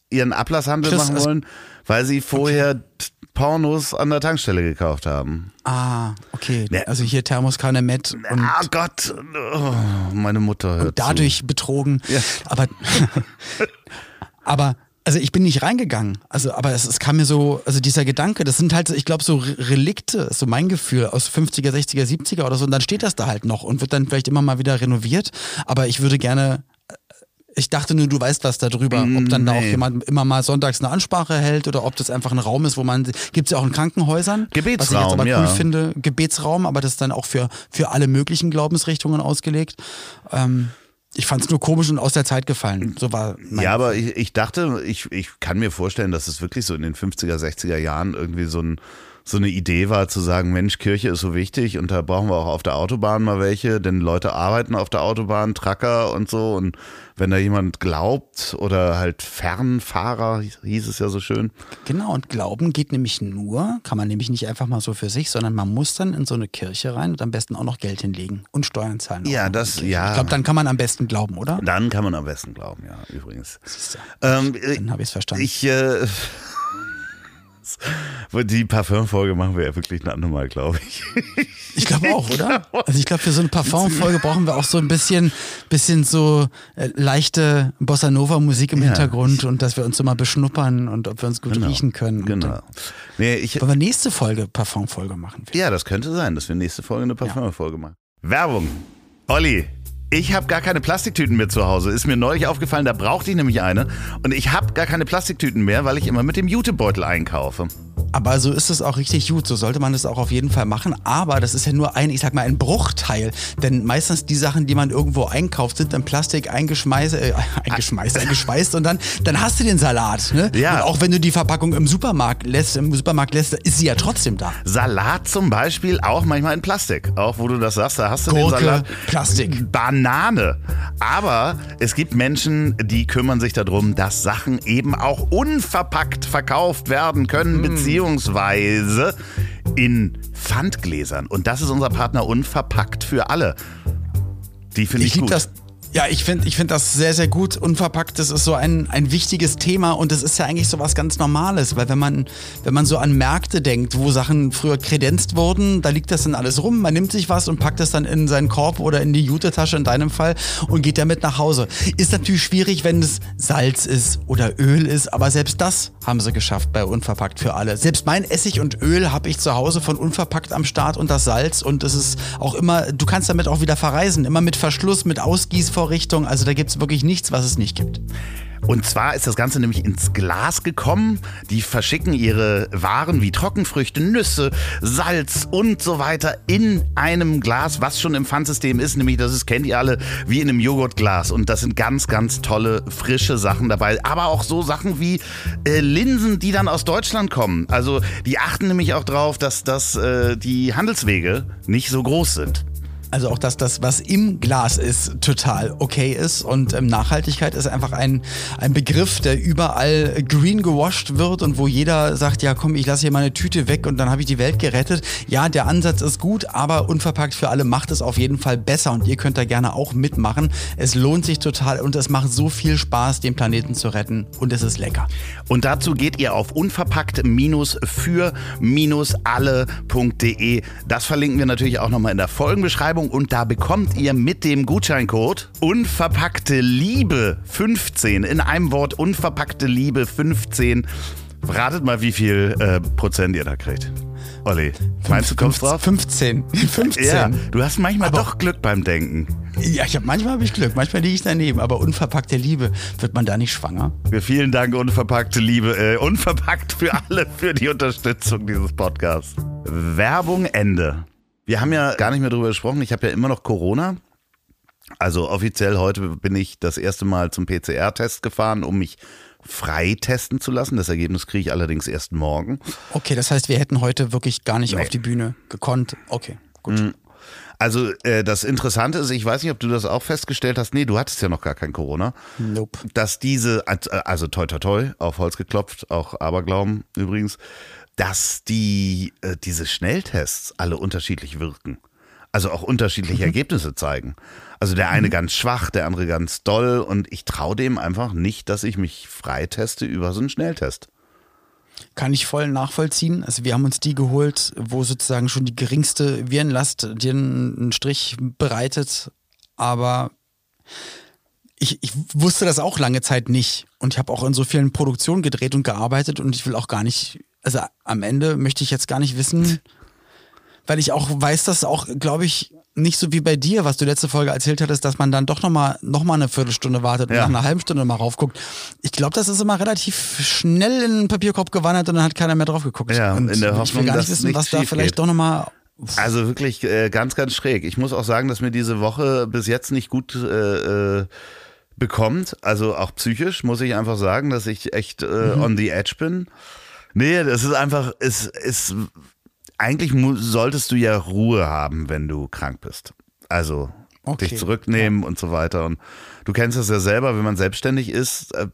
ihren Ablasshandel Chris, machen es- wollen, weil sie vorher t- Pornos an der Tankstelle gekauft haben. Ah, okay. Ja. Also hier Thermoskanne Met und, ah Gott, oh, meine Mutter hört und dadurch betrogen. Ja. Aber, aber, also ich bin nicht reingegangen. Also, aber es, es kam mir so, also dieser Gedanke, das sind halt, ich glaube, so Re- Relikte, ist so mein Gefühl, aus 50er, 60er, 70er oder so. Und dann steht das da halt noch und wird dann vielleicht immer mal wieder renoviert. Aber ich würde gerne. Ich dachte nur, du weißt was darüber, ob dann da auch Nee. jemand immer mal sonntags eine Ansprache hält oder ob das einfach ein Raum ist, wo man, gibt es ja auch in Krankenhäusern. Was ich jetzt Gebetsraum, aber cool ja. finde, Gebetsraum, aber das ist dann auch für, für alle möglichen Glaubensrichtungen ausgelegt. Ähm, ich fand es nur komisch und aus der Zeit gefallen. So war mein Ja, aber ich, ich dachte, ich, ich kann mir vorstellen, dass es wirklich so in den 50er, 60er Jahren irgendwie so, ein, so eine Idee war, zu sagen, Mensch, Kirche ist so wichtig und da brauchen wir auch auf der Autobahn mal welche, denn Leute arbeiten auf der Autobahn, Trucker und so und wenn da jemand glaubt oder halt Fernfahrer, hieß es ja so schön. Genau, und Glauben geht nämlich nur, kann man nämlich nicht einfach mal so für sich, sondern man muss dann in so eine Kirche rein und am besten auch noch Geld hinlegen und Steuern zahlen. Ja, das- ja. Ich glaube, dann kann man am besten glauben, oder? Dann kann man am besten glauben, ja, übrigens. Ähm, Dann habe ich es verstanden. Ich, äh, die Parfümfolge machen wir ja wirklich ein andermal, glaube ich. Ich glaube auch, oder? Also ich glaube, für so eine Parfumfolge brauchen wir auch so ein bisschen, bisschen so äh, leichte Bossa Nova Musik im Ja. Hintergrund und dass wir uns so mal beschnuppern und ob wir uns gut riechen können. Genau. Nee, ich, Wollen wir nächste Folge Parfumfolge machen? Ja, das könnte sein, dass wir nächste Folge eine Parfümfolge machen. Werbung. Olli, ich habe gar keine Plastiktüten mehr zu Hause. Ist mir neulich aufgefallen, da brauchte ich nämlich eine. Und ich habe gar keine Plastiktüten mehr, weil ich immer mit dem Jutebeutel einkaufe. Aber so ist es auch richtig gut. So sollte man es auch auf jeden Fall machen. Aber das ist ja nur ein, ich sag mal, ein Bruchteil. Denn meistens die Sachen, die man irgendwo einkauft, sind in Plastik eingeschmeißt, äh, eingeschmeißt, eingeschweißt und dann, dann hast du den Salat. Ne? Ja. Und auch wenn du die Verpackung im Supermarkt lässt, im Supermarkt lässt, ist sie ja trotzdem da. Salat zum Beispiel auch manchmal in Plastik. Auch wo du das sagst, da hast du den Gurke, Salat. Plastik. Banane. Aber es gibt Menschen, die kümmern sich darum, dass Sachen eben auch unverpackt verkauft werden können, Hm. Beziehungsweise in Pfandgläsern. Und das ist unser Partner Unverpackt für alle. Die finde ich, Ich gut. das. Ja, ich finde ich find das sehr, sehr gut. Unverpackt, das ist so ein, ein wichtiges Thema und das ist ja eigentlich so was ganz Normales, weil wenn man, wenn man so an Märkte denkt, wo Sachen früher kredenzt wurden, da liegt das dann alles rum, man nimmt sich was und packt es dann in seinen Korb oder in die Jutetasche in deinem Fall und geht damit nach Hause. Ist natürlich schwierig, wenn es Salz ist oder Öl ist, aber selbst das haben sie geschafft bei Unverpackt für alle. Selbst mein Essig und Öl habe ich zu Hause von Unverpackt am Start und das Salz und es ist auch immer, du kannst damit auch wieder verreisen, immer mit Verschluss, mit Ausgießvorrichtung, also da gibt es wirklich nichts, was es nicht gibt. Und zwar ist das Ganze nämlich ins Glas gekommen. Die verschicken ihre Waren wie Trockenfrüchte, Nüsse, Salz und so weiter in einem Glas, was schon im Pfandsystem ist. Nämlich, das ist, kennt ihr alle, wie in einem Joghurtglas. Und das sind ganz, ganz tolle, frische Sachen dabei. Aber auch so Sachen wie äh, Linsen, die dann aus Deutschland kommen. Also die achten nämlich auch drauf, dass, dass äh, die Handelswege nicht so groß sind. Also auch, dass das, was im Glas ist, total okay ist. Und ähm, Nachhaltigkeit ist einfach ein, ein Begriff, der überall green gewasht wird und wo jeder sagt, ja komm, ich lasse hier meine Tüte weg und dann habe ich die Welt gerettet. Ja, der Ansatz ist gut, aber unverpackt für alle macht es auf jeden Fall besser und ihr könnt da gerne auch mitmachen. Es lohnt sich total und es macht so viel Spaß, den Planeten zu retten und es ist lecker. Und dazu geht ihr auf unverpackt-für-alle.de. Das verlinken wir natürlich auch nochmal in der Folgenbeschreibung. Werbung und da bekommt ihr mit dem Gutscheincode unverpackte Liebe 15 in einem Wort unverpackte Liebe 15. Ratet mal, wie viel äh, Prozent ihr da kriegt. Olli, meinst du, kommst drauf? 15. 15. Ja, du hast manchmal Aber- doch Glück beim Denken. Ja, ich hab, manchmal habe ich Glück, manchmal liege ich daneben, aber unverpackte Liebe, wird man da nicht schwanger? Wir vielen Dank, unverpackte Liebe, äh, unverpackt für alle für die Unterstützung dieses Podcasts. Werbung Ende. Wir haben ja gar nicht mehr drüber gesprochen. Ich habe ja immer noch Corona. Also offiziell heute bin ich das erste Mal zum PCR-Test gefahren, um mich frei testen zu lassen. Das Ergebnis kriege ich allerdings erst morgen. Okay, das heißt, wir hätten heute wirklich gar nicht Nee. auf die Bühne gekonnt. Okay, gut. Also äh, das Interessante ist, ich weiß nicht, ob du das auch festgestellt hast. Nee, du hattest ja noch gar kein Corona. Nope. dass diese, also toi toi toi, auf Holz geklopft, auch Aberglauben übrigens, dass die, äh, diese Schnelltests alle unterschiedlich wirken. Also auch unterschiedliche Ergebnisse zeigen. Also der eine ganz schwach, der andere ganz doll und ich traue dem einfach nicht, dass ich mich freiteste über so einen Schnelltest. Kann ich voll nachvollziehen. Also wir haben uns die geholt, wo sozusagen schon die geringste Virenlast dir einen Strich bereitet. Aber ich, ich wusste das auch lange Zeit nicht. Und ich habe auch in so vielen Produktionen gedreht und gearbeitet und ich will auch gar nicht, also am Ende möchte ich jetzt gar nicht wissen, weil ich auch weiß, dass auch, glaube ich, nicht so wie bei dir, was du letzte Folge erzählt hattest, dass man dann doch nochmal noch mal eine Viertelstunde wartet und Ja. nach einer halben Stunde mal raufguckt. Ich glaube, das ist immer relativ schnell in den Papierkorb gewandert und dann hat keiner mehr drauf geguckt. Ja, und in der ich will Hoffnung, gar nicht wissen, nichts was da vielleicht geht. doch nochmal. Also wirklich äh, ganz, ganz schräg. Ich muss auch sagen, dass mir diese Woche bis jetzt nicht gut äh, äh, bekommt. Also auch psychisch muss ich einfach sagen, dass ich echt äh, on the edge bin. Nee, das ist einfach, es ist, eigentlich solltest du ja Ruhe haben, wenn du krank bist. Also Okay. dich zurücknehmen und so weiter. Und du kennst das ja selber, wenn man selbstständig ist. Äh, äh,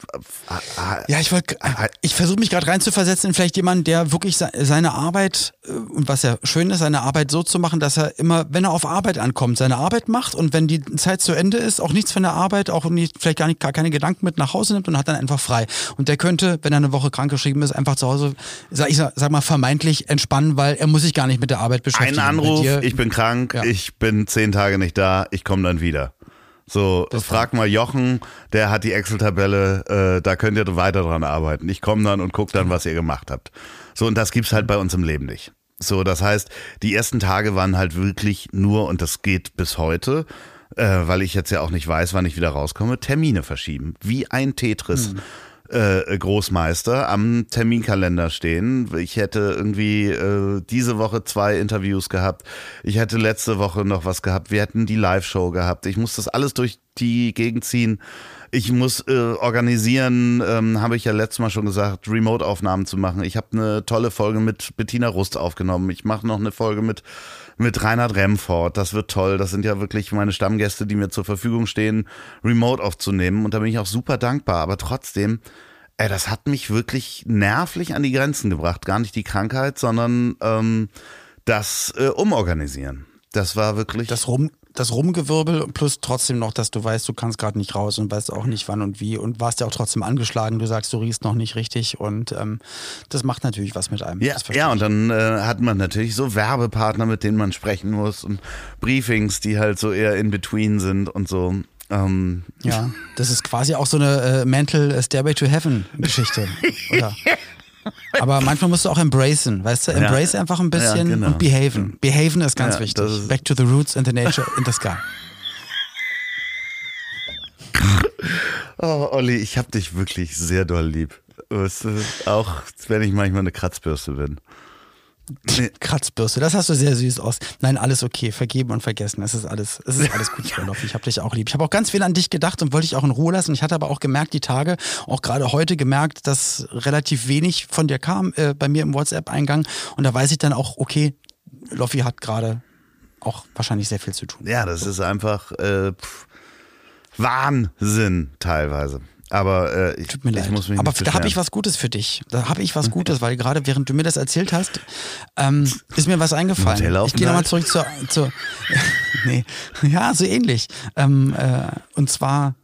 Ja, ich wollte, ich versuche mich gerade reinzuversetzen in vielleicht jemanden, der wirklich se- seine Arbeit, äh, und was ja schön ist, seine Arbeit so zu machen, dass er immer, wenn er auf Arbeit ankommt, seine Arbeit macht und wenn die Zeit zu Ende ist, auch nichts von der Arbeit, auch nicht, vielleicht gar, nicht, gar keine Gedanken mit nach Hause nimmt und hat dann einfach frei. Und der könnte, wenn er eine Woche krankgeschrieben ist, einfach zu Hause, sag ich sag, mal, vermeintlich entspannen, weil er muss sich gar nicht mit der Arbeit beschäftigen. Ein Anruf, ich bin krank, Ja. ich bin zehn Tage nicht da, ich komme dann wieder. So, frag mal Jochen, der hat die Excel-Tabelle, äh, da könnt ihr weiter dran arbeiten. Ich komme dann und guck dann, was ihr gemacht habt. So, und das gibt's halt bei uns im Leben nicht. So, das heißt, die ersten Tage waren halt wirklich nur, und das geht bis heute, äh, weil ich jetzt ja auch nicht weiß, wann ich wieder rauskomme, Termine verschieben. Wie ein Tetris. Äh, Großmeister am Terminkalender stehen. Ich hätte irgendwie äh, diese Woche zwei Interviews gehabt. Ich hätte letzte Woche noch was gehabt. Wir hätten die Live-Show gehabt. Ich muss das alles durch die Gegend ziehen. Ich muss äh, organisieren, ähm, habe ich ja letztes Mal schon gesagt, Remote-Aufnahmen zu machen. Ich habe eine tolle Folge mit Bettina Rust aufgenommen. Ich mache noch eine Folge mit mit Reinhard Remford. Das wird toll. Das sind ja wirklich meine Stammgäste, die mir zur Verfügung stehen, remote aufzunehmen. Und da bin ich auch super dankbar. Aber trotzdem, ey, das hat mich wirklich nervlich an die Grenzen gebracht. Gar nicht die Krankheit, sondern ähm, das äh, Umorganisieren. Das war wirklich. das Rum, das Rumgewirbel plus trotzdem noch, dass du weißt, du kannst gerade nicht raus und weißt auch nicht wann und wie und warst ja auch trotzdem angeschlagen. Du sagst, du riechst noch nicht richtig und ähm, das macht natürlich was mit einem. Ja, ja, und dann äh, hat man natürlich so Werbepartner, mit denen man sprechen muss und Briefings, die halt so eher in between sind und so. Ähm, ja, das ist quasi auch so eine äh, Mental Stairway to Heaven Geschichte, oder? Aber manchmal musst du auch embracen, weißt du? Embrace einfach ein bisschen Ja, genau. und behaven. Behaven ist ganz Ja, wichtig. ist- Back to the roots in the nature in the sky. Oh, Olli, ich hab dich wirklich sehr doll lieb. Weißt du, auch wenn ich manchmal eine Kratzbürste bin. Nee. Kratzbürste, das hast du sehr süß aus. Nein, alles okay, vergeben und vergessen. Es ist alles, es ist alles gut, Fräulein. Ich habe dich auch lieb. Ich habe auch ganz viel an dich gedacht und wollte dich auch in Ruhe lassen. Ich hatte aber auch gemerkt, die Tage, auch gerade heute gemerkt, dass relativ wenig von dir kam äh, bei mir im WhatsApp-Eingang. Und da weiß ich dann auch, okay, Loffi hat gerade auch wahrscheinlich sehr viel zu tun. Ja, das ist einfach äh, Wahnsinn teilweise. Aber äh, ich, Tut mir leid. muss mich Aber da habe ich was Gutes für dich. Da habe ich was Gutes, weil gerade während du mir das erzählt hast, ähm, ist mir was eingefallen. Ich gehe nochmal zurück zur, zur nee, ja, so ähnlich. Ähm, äh, und zwar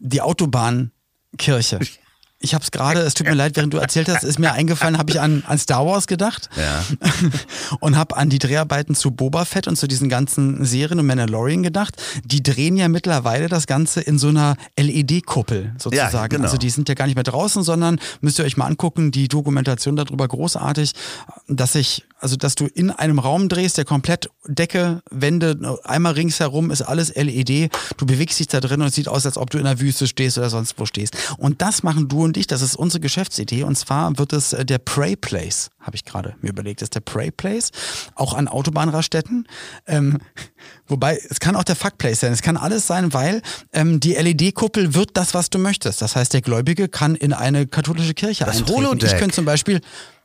die Autobahnkirche. ich habe es gerade, es tut mir leid, während du erzählt hast, ist mir eingefallen, habe ich an, an Star Wars gedacht Ja. und habe an die Dreharbeiten zu Boba Fett und zu diesen ganzen Serien und Mandalorian gedacht. Die drehen ja mittlerweile das Ganze in so einer LED-Kuppel sozusagen. genau. Also die sind ja gar nicht mehr draußen, sondern müsst ihr euch mal angucken, die Dokumentation darüber großartig, dass ich, also dass du in einem Raum drehst, der komplett Decke, Wände, einmal ringsherum ist alles LED. Du bewegst dich da drin und es sieht aus, als ob du in der Wüste stehst oder sonst wo stehst. Und das machen du und ich, das ist unsere Geschäftsidee. Und zwar wird es äh, der Prey Place, habe ich gerade mir überlegt, das ist der Prey Place, auch an Autobahnraststätten. Ähm, wobei, es kann auch der Fuck Place sein. Es kann alles sein, weil ähm, die LED-Kuppel wird das, was du möchtest. Das heißt, der Gläubige kann in eine katholische Kirche Das eintreten. Holodeck. Ich könnte zum Beispiel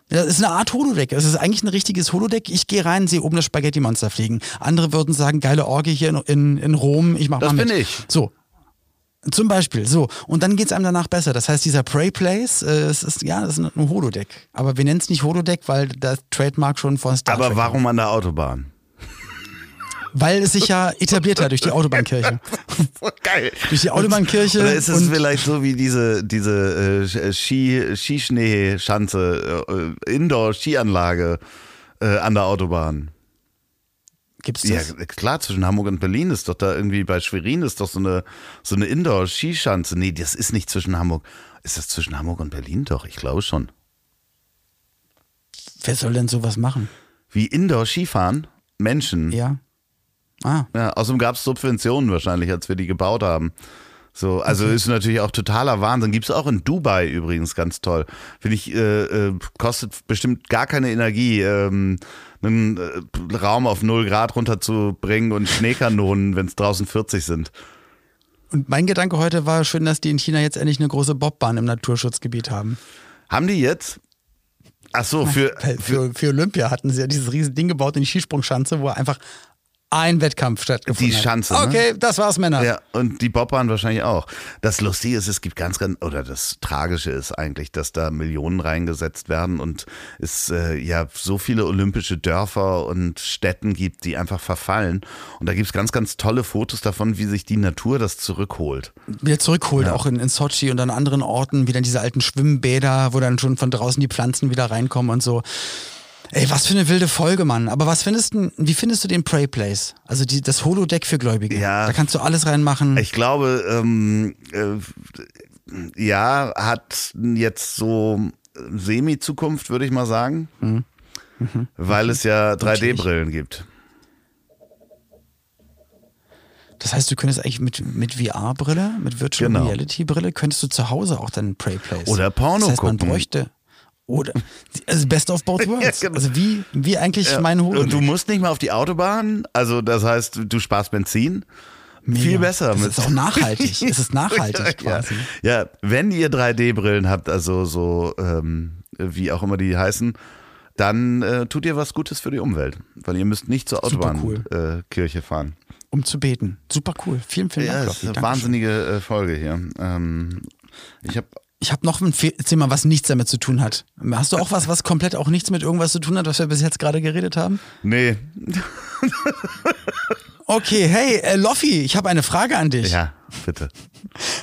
das ist eine Art Holodeck. Es ist eigentlich ein richtiges Holodeck. Ich gehe rein, sehe oben das Spaghetti-Monster fliegen. Andere würden sagen, geile Orgie hier in, in, in Rom, ich mach Das mal mit. bin ich. So. Zum Beispiel, so. Und dann geht's einem danach besser. Das heißt, dieser Prey Place, äh, es ist, ja, das ist ein, ein Holodeck. Aber wir nennen es nicht Holodeck, weil das Trademark schon von Star Aber Trek warum an der Autobahn? Weil es sich ja etabliert hat durch die Autobahnkirche. Geil. Durch die Autobahnkirche Oder ist es vielleicht so wie diese, diese äh, Ski, Skischneeschanze, äh, Indoor-Skianlage äh, an der Autobahn? Gibt's Ja, das? klar, zwischen Hamburg und Berlin ist doch da irgendwie bei Schwerin ist doch so eine, so eine Indoor-Skischanze. Nee, das ist nicht zwischen Hamburg. Ist das zwischen Hamburg und Berlin? Doch, ich glaube schon. Wer soll denn sowas machen? Wie Indoor-Skifahren? Menschen. Ja. Ah. Ja, außerdem gab es Subventionen wahrscheinlich, als wir die gebaut haben. So, also ist natürlich auch totaler Wahnsinn. Gibt es auch in Dubai übrigens ganz toll. Finde ich, äh, äh, kostet bestimmt gar keine Energie, ähm, einen äh, Raum auf 0 Grad runterzubringen und Schneekanonen, wenn es draußen 40 sind. Und mein Gedanke heute war schön, dass die in China jetzt endlich eine große Bobbahn im Naturschutzgebiet haben. Haben die jetzt? Ach so, für für, für Olympia hatten sie ja dieses riesen Ding gebaut in die Skisprungschanze, wo einfach ein Wettkampf stattgefunden Die hat. Schanze, ne? Okay, das war's, Männer. Ja, und die Bobbahn wahrscheinlich auch. Das Lustige ist, es gibt ganz, ganz, oder das Tragische ist eigentlich, dass da Millionen reingesetzt werden und es äh, ja so viele olympische Dörfer und Städten gibt, die einfach verfallen. Und da gibt's ganz, ganz tolle Fotos davon, wie sich die Natur das zurückholt. Wieder zurückholt, auch in, in Sochi und an anderen Orten, wie dann diese alten Schwimmbäder, wo dann schon von draußen die Pflanzen wieder reinkommen und so. Ey, was für eine wilde Folge, Mann. Aber was findest du, wie findest du den Prey Place? Also die, das Holodeck für Gläubige. Ja. Da kannst du alles reinmachen. Ich glaube, ähm, äh, ja, hat jetzt so Semi-Zukunft, würde ich mal sagen. Weil es ja 3D-Brillen gibt. Das heißt, du könntest eigentlich mit, mit VR-Brille, mit Virtual Genau. Reality-Brille, könntest du zu Hause auch dann Prey Place. Oder Porno das heißt, man gucken. bräuchte. Oder also Best of both worlds. genau. Also wie, wie eigentlich Ja. mein Und du musst nicht mal auf die Autobahn, also das heißt, du sparst Benzin. Viel besser. Das mit- ist auch nachhaltig. es ist nachhaltig quasi. Ja. ja, wenn ihr 3D-Brillen habt, also so ähm, wie auch immer die heißen, dann äh, tut ihr was Gutes für die Umwelt, weil ihr müsst nicht zur Super cool. Autobahnkirche äh, Kirche fahren. Um zu beten. Super cool. Vielen, vielen Ja, Dank. das ist eine Dankeschön. wahnsinnige äh, Folge hier. Ähm, ich habe Ich habe noch ein Fe- Thema, was nichts damit zu tun hat. Hast du auch was, was komplett auch nichts mit irgendwas zu tun hat, was wir bis jetzt gerade geredet haben? nee, Okay, hey, äh, Loffi, ich habe eine Frage an dich. ja, bitte.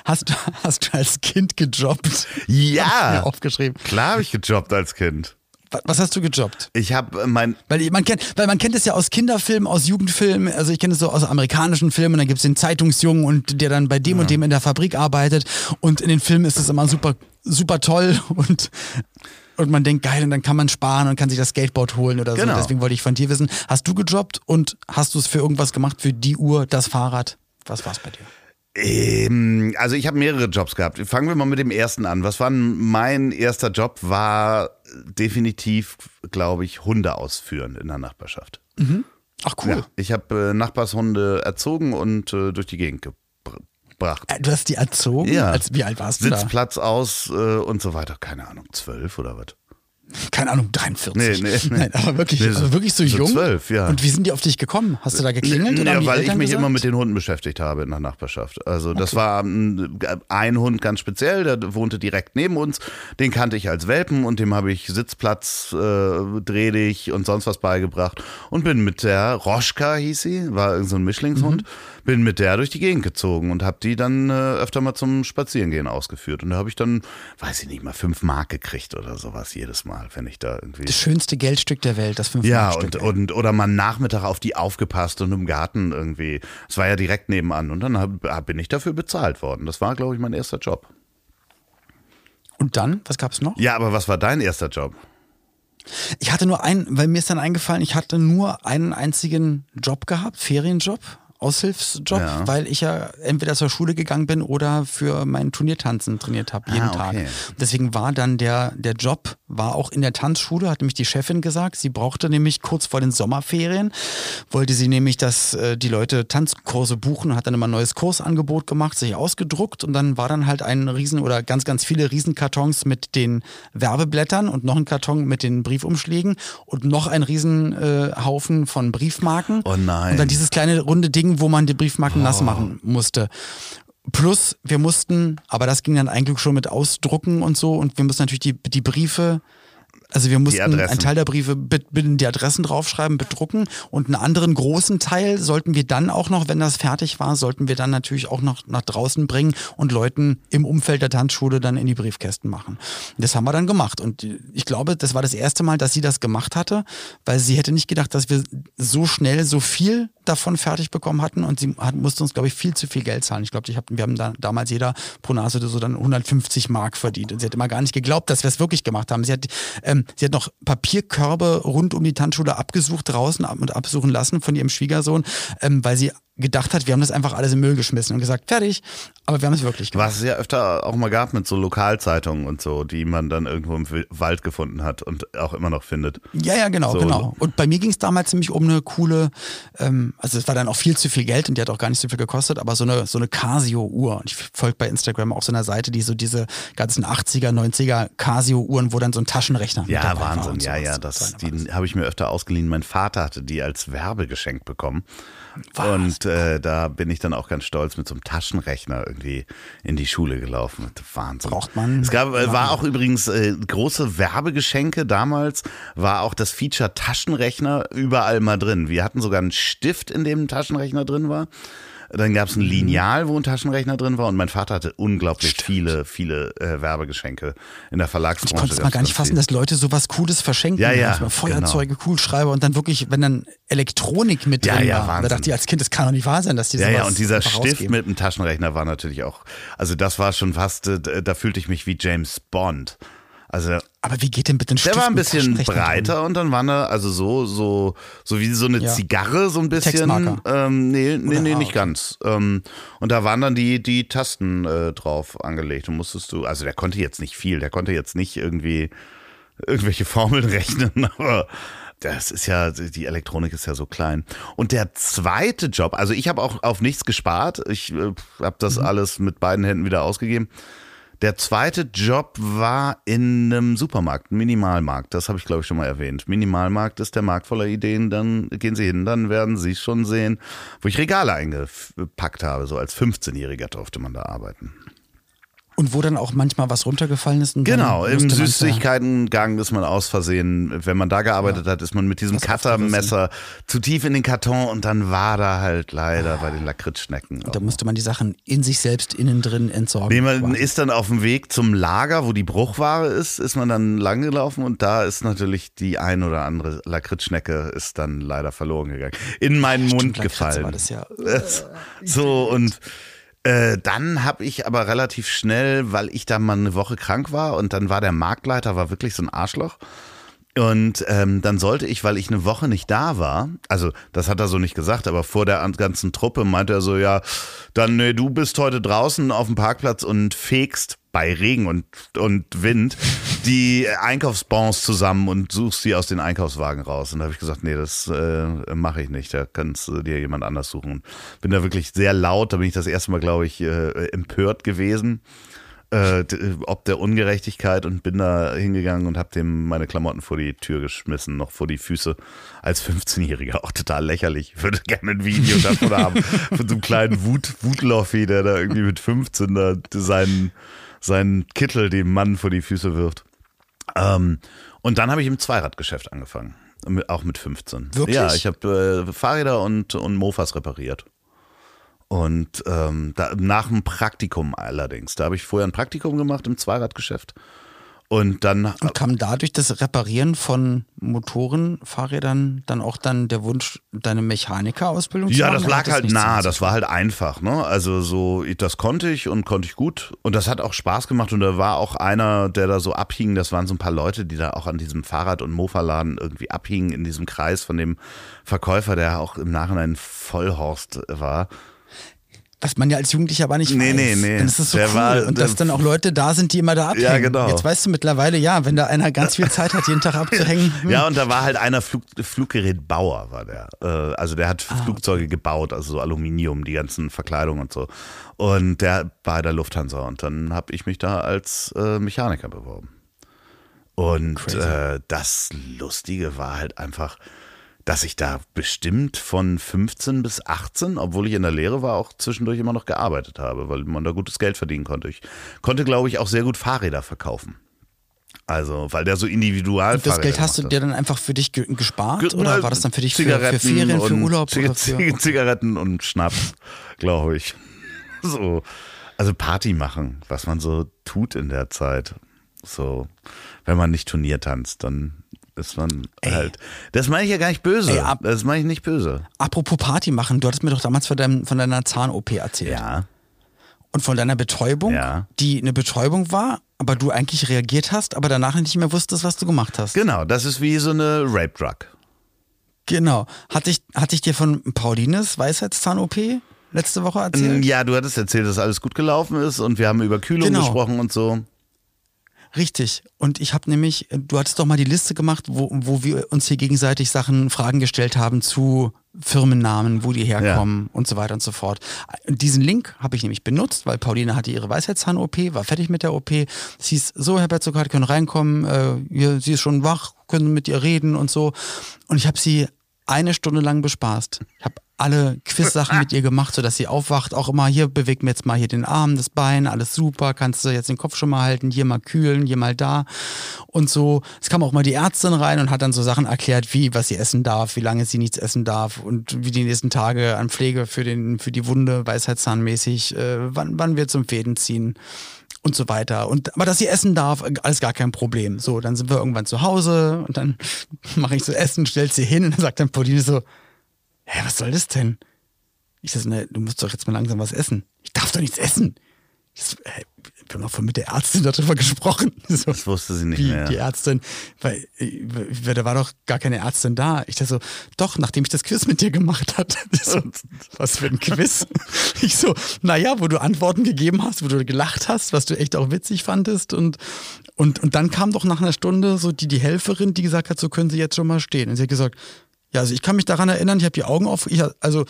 Hast, du, hast du als Kind gejobbt? Ja, aufgeschrieben. klar habe ich gejobbt als Kind. Wa- Was hast du gejobbt? Ich habe äh, mein Weil man kennt, weil man kennt es ja aus Kinderfilmen, aus Jugendfilmen, also ich kenne es so aus amerikanischen Filmen, da gibt es den Zeitungsjungen und der dann bei dem und dem in der Fabrik arbeitet und in den Filmen ist es immer super, super toll und und man denkt, geil, und dann kann man sparen und kann sich das Skateboard holen oder Genau. so. Deswegen wollte ich von dir wissen, hast du gejobbt und hast du es für irgendwas gemacht, für die Uhr, das Fahrrad? Was war's bei dir? Ähm, also ich habe mehrere Jobs gehabt. Fangen wir mal mit dem ersten an. Was war denn mein erster Job? War definitiv, glaube ich, Hunde ausführen in der Nachbarschaft. Ach cool. Ja, ich habe äh, Nachbarshunde erzogen und äh, durch die Gegend gebracht. Äh, Du hast die erzogen? Ja. Als, wie alt warst du da? Sitzplatz aus äh, und so weiter. Keine Ahnung, zwölf oder was? Keine Ahnung, 43. Nee, nee, nee. Nein, aber wirklich, Nee, also wirklich so, so jung. zwölf, ja. Und wie sind die auf dich gekommen? Hast du da geklingelt? haben Ja, weil ich mich gesagt? immer mit den Hunden beschäftigt habe in der Nachbarschaft. Also das war ein, ein Hund ganz speziell, der wohnte direkt neben uns. Den kannte ich als Welpen und dem habe ich Sitzplatz, äh, dreh dich und sonst was beigebracht. Und bin mit der, Roschka hieß sie, war so ein Mischlingshund, bin mit der durch die Gegend gezogen und habe die dann äh, öfter mal zum Spazierengehen ausgeführt. Und da habe ich dann, weiß ich nicht mal, fünf Mark gekriegt oder sowas jedes Mal, wenn ich da irgendwie... Das schönste Geldstück der Welt, das 5 Ja, Stück. und, und oder mal Nachmittag auf die aufgepasst und im Garten irgendwie. Es war ja direkt nebenan und dann hab, hab- bin ich dafür bezahlt worden. Das war, glaube ich, mein erster Job. und dann, was gab's noch? Ja, aber was war dein erster Job? Ich hatte nur einen, weil mir ist dann eingefallen, ich hatte nur einen einzigen Job gehabt, Ferienjob, Aushilfsjob, Ja. weil ich ja entweder zur Schule gegangen bin oder für mein Turniertanzen trainiert habe, jeden Ah, okay. Tag. Deswegen war dann der, der Job, war auch in der Tanzschule, hat nämlich die Chefin gesagt, sie brauchte nämlich kurz vor den Sommerferien, wollte sie nämlich, dass äh, die Leute Tanzkurse buchen, hat dann immer ein neues Kursangebot gemacht, sich ausgedruckt und dann war dann halt ein Riesen oder ganz, ganz viele Riesenkartons mit den Werbeblättern und noch ein Karton mit den Briefumschlägen und noch ein Riesenhaufen äh, von Briefmarken. Oh nein. Und dann dieses kleine runde Ding, wo man die Briefmarken nass machen musste. Plus, wir mussten, aber das ging dann eigentlich schon mit Ausdrucken und so, und wir mussten natürlich die, die Briefe, also wir mussten einen Teil der Briefe mit, mit die Adressen draufschreiben, bedrucken und einen anderen großen Teil sollten wir dann auch noch, wenn das fertig war, sollten wir dann natürlich auch noch nach draußen bringen und Leuten im Umfeld der Tanzschule dann in die Briefkästen machen. Das haben wir dann gemacht und ich glaube, das war das erste Mal, dass sie das gemacht hatte, weil sie hätte nicht gedacht, dass wir so schnell so viel davon fertig bekommen hatten und sie hat, musste uns, glaube ich, viel zu viel Geld zahlen. Ich glaube, ich hab, wir haben da, damals jeder pro Nase so dann 150 Mark verdient und sie hat immer gar nicht geglaubt, dass wir es wirklich gemacht haben. Sie hat, ähm, sie hat noch Papierkörbe rund um die Tanzschule abgesucht draußen und absuchen lassen von ihrem Schwiegersohn, ähm, weil sie gedacht hat, wir haben das einfach alles im Müll geschmissen und gesagt, fertig. Aber wir haben es wirklich gemacht. Was es ja öfter auch mal gab mit so Lokalzeitungen und so, die man dann irgendwo im Wald gefunden hat und auch immer noch findet. Ja, ja, genau, So. genau. Und bei mir ging es damals ziemlich um eine coole, ähm, also es war dann auch viel zu viel Geld und die hat auch gar nicht so viel gekostet, aber so eine, so eine Casio-Uhr. Und ich folge bei Instagram auch so einer Seite, die so diese ganzen 80er, 90er Casio-Uhren, wo dann so ein Taschenrechner Ja, Wahnsinn. Ja, ja, das, die habe ich mir öfter ausgeliehen. Mein Vater hatte die als Werbegeschenk bekommen. Und äh, da bin ich dann auch ganz stolz mit so einem Taschenrechner irgendwie in die Schule gelaufen. Wahnsinn. Braucht man Es gab, äh, war auch übrigens äh, große Werbegeschenke damals, war auch das Feature Taschenrechner überall mal drin. Wir hatten sogar einen Stift, in dem ein Taschenrechner drin war. Dann gab es ein Lineal, wo ein Taschenrechner drin war und mein Vater hatte unglaublich viele, viele äh, Werbegeschenke in der Verlagsbranche. Ich konnte es mal gar nicht fassen, dass Leute sowas Cooles verschenken. Ja, ja, Manchmal Feuerzeuge, Kugelschreiber und dann wirklich, wenn dann Elektronik mit Ja, drin ja, war. Da Wahnsinn. dachte ich als Kind, das kann doch nicht wahr sein, dass die Ja, sowas ja, und dieser Stift rausgeben. mit dem Taschenrechner war natürlich auch, also das war schon fast, äh, da fühlte ich mich wie James Bond. Also Aber wie geht denn bitte ein der Stift war ein bisschen breiter und dann war er also so so so wie so eine Ja. Zigarre so ein bisschen. Ähm, nee, nee, Oder- nee, nicht ganz. Ähm, und da waren dann die die Tasten äh, drauf angelegt. Und musstest du, also der konnte jetzt nicht viel, der konnte jetzt nicht irgendwie irgendwelche Formeln rechnen, aber das ist ja, die Elektronik ist ja so klein. Und der zweite Job, also ich habe auch auf nichts gespart. Ich äh, habe das alles mit beiden Händen wieder ausgegeben. Der zweite Job war in einem Supermarkt, Minimalmarkt. Das habe ich, glaube ich, schon mal erwähnt. Minimalmarkt ist der Markt voller Ideen. Dann gehen Sie hin, dann werden Sie schon sehen, wo ich Regale eingepackt habe. So als 15-Jähriger durfte man da arbeiten. Und wo dann auch manchmal was runtergefallen ist. Und Genau, im Süßigkeitengang ist man aus Versehen, wenn man da gearbeitet hat, ist man mit diesem Cuttermesser zu tief in den Karton und dann war da halt leider bei den Lakritzschnecken. Da musste man die Sachen in sich selbst innen drin entsorgen. Nee, man quasi. ist dann auf dem Weg zum Lager, wo die Bruchware ist, ist man dann lang gelaufen und da ist natürlich die ein oder andere Lakritzschnecke ist dann leider verloren gegangen. In meinen Stimmt, Mund Lakritze gefallen. War das ja. So und äh, dann habe ich aber relativ schnell, weil ich da mal eine Woche krank war und dann war der Marktleiter war wirklich so ein Arschloch. Und ähm, dann sollte ich, weil ich eine Woche nicht da war, also das hat er so nicht gesagt, aber vor der an- ganzen Truppe meinte er so, ja, dann nee, du bist heute draußen auf dem Parkplatz und fegst bei Regen und, und Wind die Einkaufsbons zusammen und suchst sie aus den Einkaufswagen raus. Und da habe ich gesagt, nee, das äh, mache ich nicht, da kannst du dir jemand anders suchen. Bin da wirklich sehr laut, da bin ich das erste Mal, glaube ich, äh, empört gewesen. äh, ob der Ungerechtigkeit und bin da hingegangen und habe dem meine Klamotten vor die Tür geschmissen, noch vor die Füße als 15-Jähriger. Auch total lächerlich. Ich würde gerne ein Video davon haben, von so einem kleinen Wut, Wutloffi, der da irgendwie mit 15 da seinen, seinen Kittel dem Mann vor die Füße wirft. Ähm, und dann habe ich im Zweiradgeschäft angefangen. Mit- Auch mit 15. Wirklich? Ja, ich habe äh, Fahrräder und, und Mofas repariert. Und ähm, da, nach dem Praktikum allerdings. Da habe ich vorher ein Praktikum gemacht im Zweiradgeschäft. Und dann Und kam dadurch das Reparieren von Motoren, Fahrrädern dann auch dann der Wunsch, deine Mechanikerausbildung zu Ja, machen? das Oder lag halt nah, zu das war halt einfach, ne? Also so, das konnte ich und konnte ich gut. Und das hat auch Spaß gemacht und da war auch einer, der da so abhing, das waren so ein paar Leute, die da auch an diesem Fahrrad- und Mofa-Laden irgendwie abhingen in diesem Kreis von dem Verkäufer, der auch im Nachhinein Vollhorst war. Was man ja als Jugendlicher aber nicht Nee, weiß. nee, nee. Dann ist es so Der cool. war- und dass dann auch Leute da sind, die immer da abhängen. Ja, genau. Jetzt weißt du mittlerweile, ja, wenn da einer ganz viel Zeit hat, jeden Tag abzuhängen. hm, Ja, und da war halt einer Flug, Fluggerätbauer, war der. Äh, also der hat Ah, Flugzeuge gebaut, also so Aluminium, die ganzen Verkleidungen und so. Und der war bei der Lufthansa und dann habe ich mich da als äh, Mechaniker beworben. Und äh, das Lustige war halt einfach, dass ich da bestimmt von 15 bis 18, obwohl ich in der Lehre war, auch zwischendurch immer noch gearbeitet habe, weil man da gutes Geld verdienen konnte. Ich konnte, glaube ich, auch sehr gut Fahrräder verkaufen. Also, weil der so individual das Geld hast du dir dann einfach für dich ge gespart? Ge- oder war das dann für dich für, für Ferien, für und Urlaub? Zig Oder für, Zig Zigaretten und Schnaps, glaube ich. So. Also Party machen, was man so tut in der Zeit. So, wenn man nicht Turnier tanzt, dann ist man halt. Das meine ich ja gar nicht böse. Ey, ab- das meine ich nicht böse. Apropos Party machen, du hattest mir doch damals von, deinem, von deiner Zahn-OP erzählt. Ja. Und von deiner Betäubung, Ja. die eine Betäubung war, aber du eigentlich reagiert hast, aber danach nicht mehr wusstest, was du gemacht hast. Genau, das ist wie so eine Rape-Drug. Genau. Hatte ich, hatte ich dir von Paulines Weisheitszahn-OP letzte Woche erzählt? Ja, du hattest erzählt, dass alles gut gelaufen ist und wir haben über Kühlung Genau. gesprochen und so. Richtig. Und ich habe nämlich, du hattest doch mal die Liste gemacht, wo, wo wir uns hier gegenseitig Sachen, Fragen gestellt haben zu Firmennamen, wo die herkommen und so weiter und so fort. Diesen Link habe ich nämlich benutzt, weil Pauline hatte ihre Weisheitszahn-OP, war fertig mit der OP. Es hieß, so, Herr Betzogart, können reinkommen, äh, sie ist schon wach, können mit ihr reden und so. Und ich habe sie eine Stunde lang bespaßt. Ich habe alle Quiz-Sachen mit ihr gemacht, sodass sie aufwacht. Auch immer, hier bewegt mir jetzt mal hier den Arm, das Bein, alles super. Kannst du jetzt den Kopf schon mal halten, hier mal kühlen, hier mal da. Und so. Es kam auch mal die Ärztin rein und hat dann so Sachen erklärt, wie, was sie essen darf, wie lange sie nichts essen darf und wie die nächsten Tage an Pflege für, den, für die Wunde, weisheitszahnmäßig, äh, wann, wann wir zum Fäden ziehen und so weiter. Und aber dass sie essen darf, alles gar kein Problem. So, dann sind wir irgendwann zu Hause und dann mache ich so Essen, stell sie hin und dann sagt dann Pauline so, hä, was soll das denn? Ich sag, ne, du musst doch jetzt mal langsam was essen. Ich darf doch nichts essen. Ich so, hä, wir haben doch vorhin mit der Ärztin darüber gesprochen. So, Das wusste sie nicht wie, mehr. Die Ärztin, weil, weil da war doch gar keine Ärztin da. Ich dachte so, doch, nachdem ich das Quiz mit dir gemacht hat. So, was für ein Quiz? Ich so, naja, wo du Antworten gegeben hast, wo du gelacht hast, was du echt auch witzig fandest. Und, und, und dann kam doch nach einer Stunde so die, die Helferin, die gesagt hat, so können Sie jetzt schon mal stehen. Und sie hat gesagt, ja, also ich kann mich daran erinnern, ich habe die Augen auf, ich, also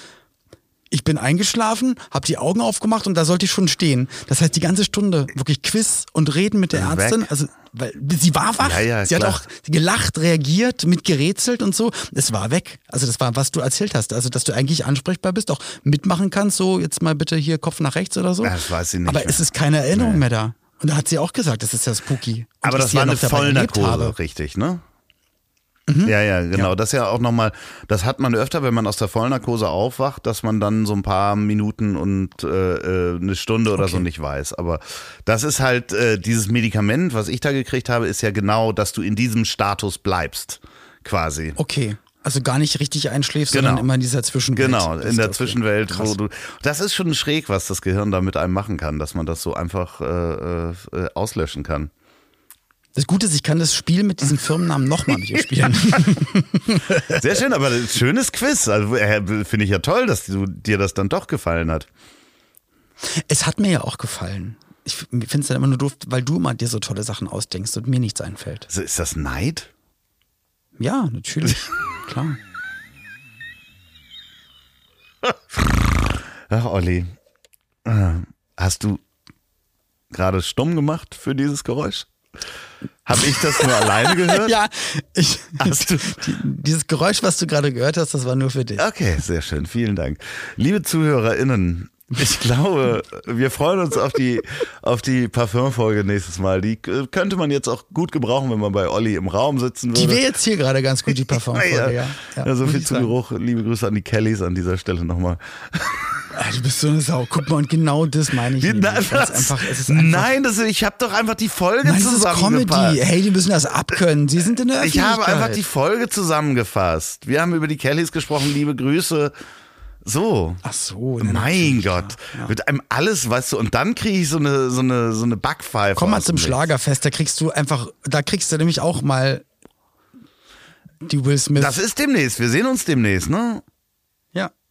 ich bin eingeschlafen, habe die Augen aufgemacht und da sollte ich schon stehen. Das heißt, die ganze Stunde wirklich Quiz und Reden mit der Weg. Ärztin. Also, weil sie war wach. Ja, ja, sie klar. hat auch gelacht, reagiert, mitgerätselt und so. Es war weg. Also das war, was du erzählt hast. Also, dass du eigentlich ansprechbar bist, auch mitmachen kannst, so jetzt mal bitte hier Kopf nach rechts oder so. Ja, das weiß sie nicht Aber mehr. es ist keine Erinnerung mehr da. Und da hat sie auch gesagt, das ist ja spooky. Und Aber das war eine. Vollnarkose, richtig, ne? Ja, ja, genau. Das ist ja auch nochmal, das hat man öfter, wenn man aus der Vollnarkose aufwacht, dass man dann so ein paar Minuten und äh, äh, eine Stunde oder so Okay. nicht weiß. Aber das ist halt, äh, dieses Medikament, was ich da gekriegt habe, ist ja genau, dass du in diesem Status bleibst, quasi. Okay. Also gar nicht richtig einschläfst, Genau. sondern immer in dieser Zwischenwelt. Genau, in der okay. Zwischenwelt, Krass. wo du. Das ist schon schräg, was das Gehirn da mit einem machen kann, dass man das so einfach äh, äh, auslöschen kann. Das Gute ist, ich kann das Spiel mit diesem Firmennamen nochmal mit dir spielen. Sehr schön, aber ein schönes Quiz. Also äh, finde ich ja toll, dass du, dir das dann doch gefallen hat. es hat mir ja auch gefallen. Ich finde es dann immer nur doof, weil du immer dir so tolle Sachen ausdenkst und mir nichts einfällt. Also ist das Neid? Ja, natürlich. Klar. Ach, Olli. Äh, Hast du. gerade stumm gemacht für dieses Geräusch? Habe ich das nur alleine gehört? ja, ich, Hast du- die, dieses Geräusch, was du gerade gehört hast, das war nur für dich. Okay, sehr schön. Vielen Dank. Liebe ZuhörerInnen, ich glaube, wir freuen uns auf die, auf die Parfümfolge nächstes Mal. Die könnte man jetzt auch gut gebrauchen, wenn man bei Olli im Raum sitzen würde. Die wäre jetzt hier gerade ganz gut, die Parfumfolge, ja, ja. ja. so muss viel zu. Geruch. Liebe Grüße an die Kellys an dieser Stelle nochmal. Du bist so eine Sau. Guck mal, und genau das meine ich. Wie- na, es was? einfach, ist einfach, Nein, das, ich habe doch einfach die Folge Nein, das ist zusammengefasst. Comedy. Hey, die müssen das abkönnen. Sie sind in der Ich habe Öffentlichkeit. einfach die Folge zusammengefasst. Wir haben über die Kellys gesprochen. Liebe Grüße. So. Ach so. Mein Gott, ja, ja. mit einem alles, weißt du, und dann kriege ich so eine, so eine, so eine Backpfeife. Komm mal zum. Schlagerfest, da kriegst du einfach, da kriegst du nämlich auch mal die Will Smith. Das ist demnächst, wir sehen uns demnächst, ne?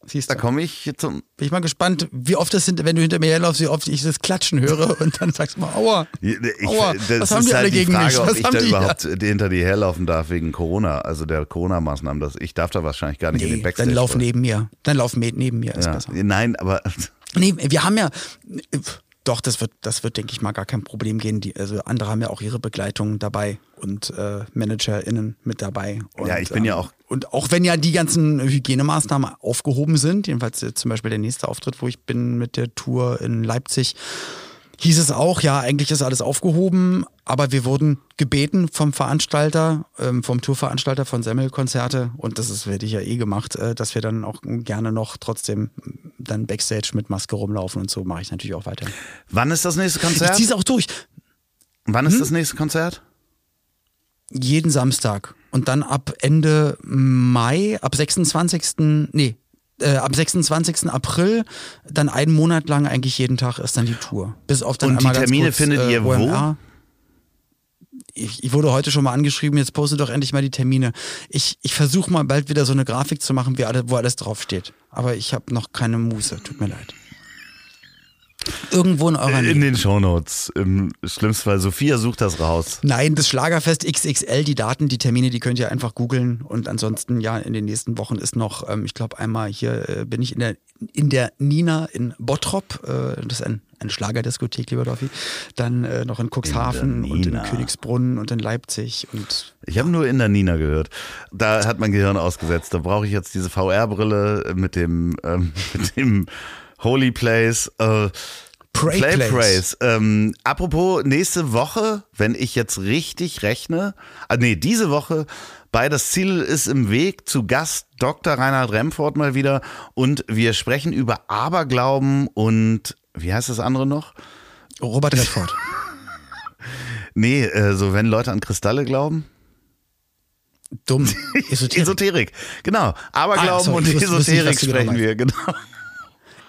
Siehst Da komme ich zum. Bin ich mal gespannt, wie oft das sind, wenn du hinter mir herlaufst, wie oft ich das Klatschen höre und dann sagst du mal, aua. Ich, Aua, das was haben die halt alle die gegen Frage, mich? ob Was ich haben da die? überhaupt hinter dir herlaufen darf wegen Corona, also der Corona-Maßnahmen. Das- Ich darf da wahrscheinlich gar nicht in den Nee, Backstage. dann lauf neben mir. Dann lauf neben mir, ist ja. besser. Nein, aber Nee, wir haben ja, doch, das wird, das wird, denke ich mal, gar kein Problem gehen. Die, also andere haben ja auch ihre Begleitung dabei und äh, ManagerInnen mit dabei. Und, Ja, ich bin ja ähm, auch- Und auch wenn ja die ganzen Hygienemaßnahmen aufgehoben sind, jedenfalls jetzt zum Beispiel der nächste Auftritt, wo ich bin mit der Tour in Leipzig, hieß es auch, ja, eigentlich ist alles aufgehoben, aber wir wurden gebeten vom Veranstalter, ähm, vom Tourveranstalter von Semmelkonzerte, und das ist, werde ich ja eh gemacht, äh, dass wir dann auch gerne noch trotzdem dann Backstage mit Maske rumlaufen und so mache ich natürlich auch weiter. wann ist das nächste Ich Konzert? ziehe es auch durch. Wann ist das nächste Konzert? Jeden Samstag. Und dann ab Ende Mai, ab 26. Nee, äh, ab 26. April, dann einen Monat lang eigentlich jeden Tag ist dann die Tour. Bis auf dann Und die Termine kurz, findet äh, ihr wo? Ich, ich wurde heute schon mal angeschrieben, jetzt poste doch endlich mal die Termine. Ich, ich versuche mal bald wieder so eine Grafik zu machen, wie alle, wo alles draufsteht. Aber ich habe noch keine Muße, tut mir leid. Irgendwo in eurer Nähe. In den Shownotes. Im schlimmsten Fall, Sophia sucht das raus. Nein, das Schlagerfest XXL, die Daten, die Termine, die könnt ihr einfach googeln. Und ansonsten, ja, in den nächsten Wochen ist noch, ähm, ich glaube, einmal hier äh, bin ich in der, in der Nina in Bottrop. Äh, das ist ein, eine Schlagerdiskothek, lieber Dorfi. Dann äh, noch in Cuxhaven der und in Nina. Königsbrunn und in Leipzig. Und Ich habe nur in der Nina gehört. Da hat mein Gehirn ausgesetzt. Da brauche ich jetzt diese VR-Brille mit dem, ähm, mit dem Holy Place. Äh, Pray Play Place. Praise. Ähm, apropos, nächste Woche, wenn ich jetzt richtig rechne, ah, nee, diese Woche bei Das Ziel ist im Weg zu Gast Dr. Reinhard Remford mal wieder und wir sprechen über Aberglauben und wie heißt das andere noch? Robert Redford. Nee, äh, so wenn Leute an Kristalle glauben. Dumm. Esoterik. Esoterik, genau. Aberglauben Ah, sorry, und nicht, Esoterik genau sprechen wir, genau.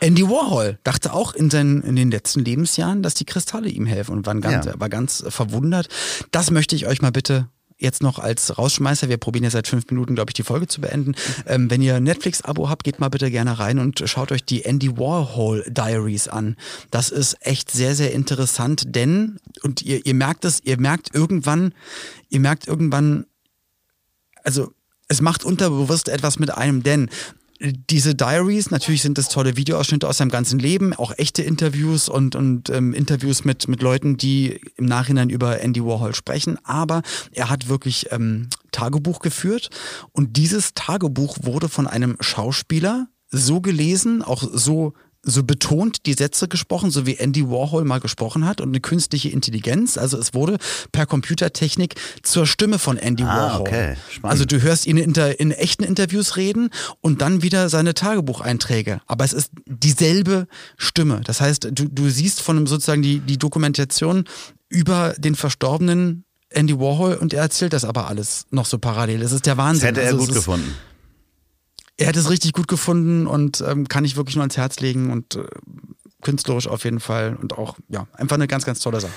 Andy Warhol dachte auch in, seinen, in den letzten Lebensjahren, dass die Kristalle ihm helfen und war ganz, Ja. war ganz verwundert. Das möchte ich euch mal bitte jetzt noch als Rausschmeißer, wir probieren ja seit fünf Minuten, glaube ich, die Folge zu beenden. Ähm, wenn ihr ein Netflix-Abo habt, geht mal bitte gerne rein und schaut euch die Andy Warhol Diaries an. Das ist echt sehr, sehr interessant, denn, und ihr, ihr merkt es, ihr merkt irgendwann, ihr merkt irgendwann, also es macht unterbewusst etwas mit einem, denn diese Diaries, natürlich sind das tolle Videoausschnitte aus seinem ganzen Leben, auch echte Interviews und, und ähm, Interviews mit, mit Leuten, die im Nachhinein über Andy Warhol sprechen, aber er hat wirklich ähm, Tagebuch geführt. Und dieses Tagebuch wurde von einem Schauspieler so gelesen, auch so so betont die Sätze gesprochen, so wie Andy Warhol mal gesprochen hat und eine künstliche Intelligenz. Also es wurde per Computertechnik zur Stimme von Andy Ah, Warhol. okay. Spannend. Also du hörst ihn in, in echten Interviews reden und dann wieder seine Tagebucheinträge. Aber es ist dieselbe Stimme. Das heißt, du, du siehst von einem sozusagen die, die Dokumentation über den verstorbenen Andy Warhol und er erzählt das aber alles noch so parallel. Das ist der Das Wahnsinn. hätte er Also es gut ist, gefunden. Er hat es richtig gut gefunden und ähm, kann ich wirklich nur ans Herz legen und äh, künstlerisch auf jeden Fall und auch, ja, einfach eine ganz, ganz tolle Sache.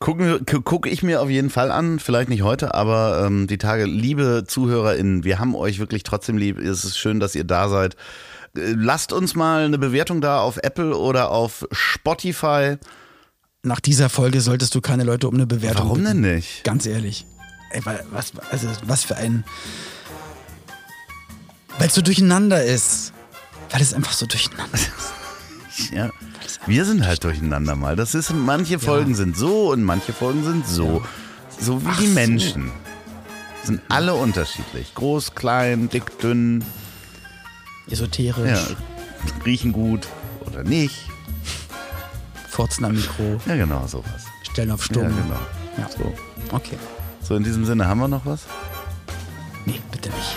Gucke ich mir auf jeden Fall an, vielleicht nicht heute, aber ähm, die Tage. Liebe ZuhörerInnen, wir haben euch wirklich trotzdem lieb. Es ist schön, dass ihr da seid. Äh, Lasst uns mal eine Bewertung da auf Apple oder auf Spotify. Nach dieser Folge solltest du keine Leute um eine Bewertung Warum bitten. denn nicht? Ganz ehrlich. Ey, was, also, was für ein. Weil es so durcheinander ist. Weil es einfach so durcheinander ist. Ja. Wir sind halt durcheinander mal. Das ist, manche Folgen sind so und manche Folgen sind so. So wie Ach die so. Menschen. Sind alle unterschiedlich. Groß, klein, dick, dünn, Esoterisch, ja, riechen gut oder nicht. Furzen am Mikro, Ja, genau, sowas. stellen auf Stumm. Ja, genau. Ja. So. Okay. so, in diesem Sinne, haben wir noch was? Nee, bitte nicht.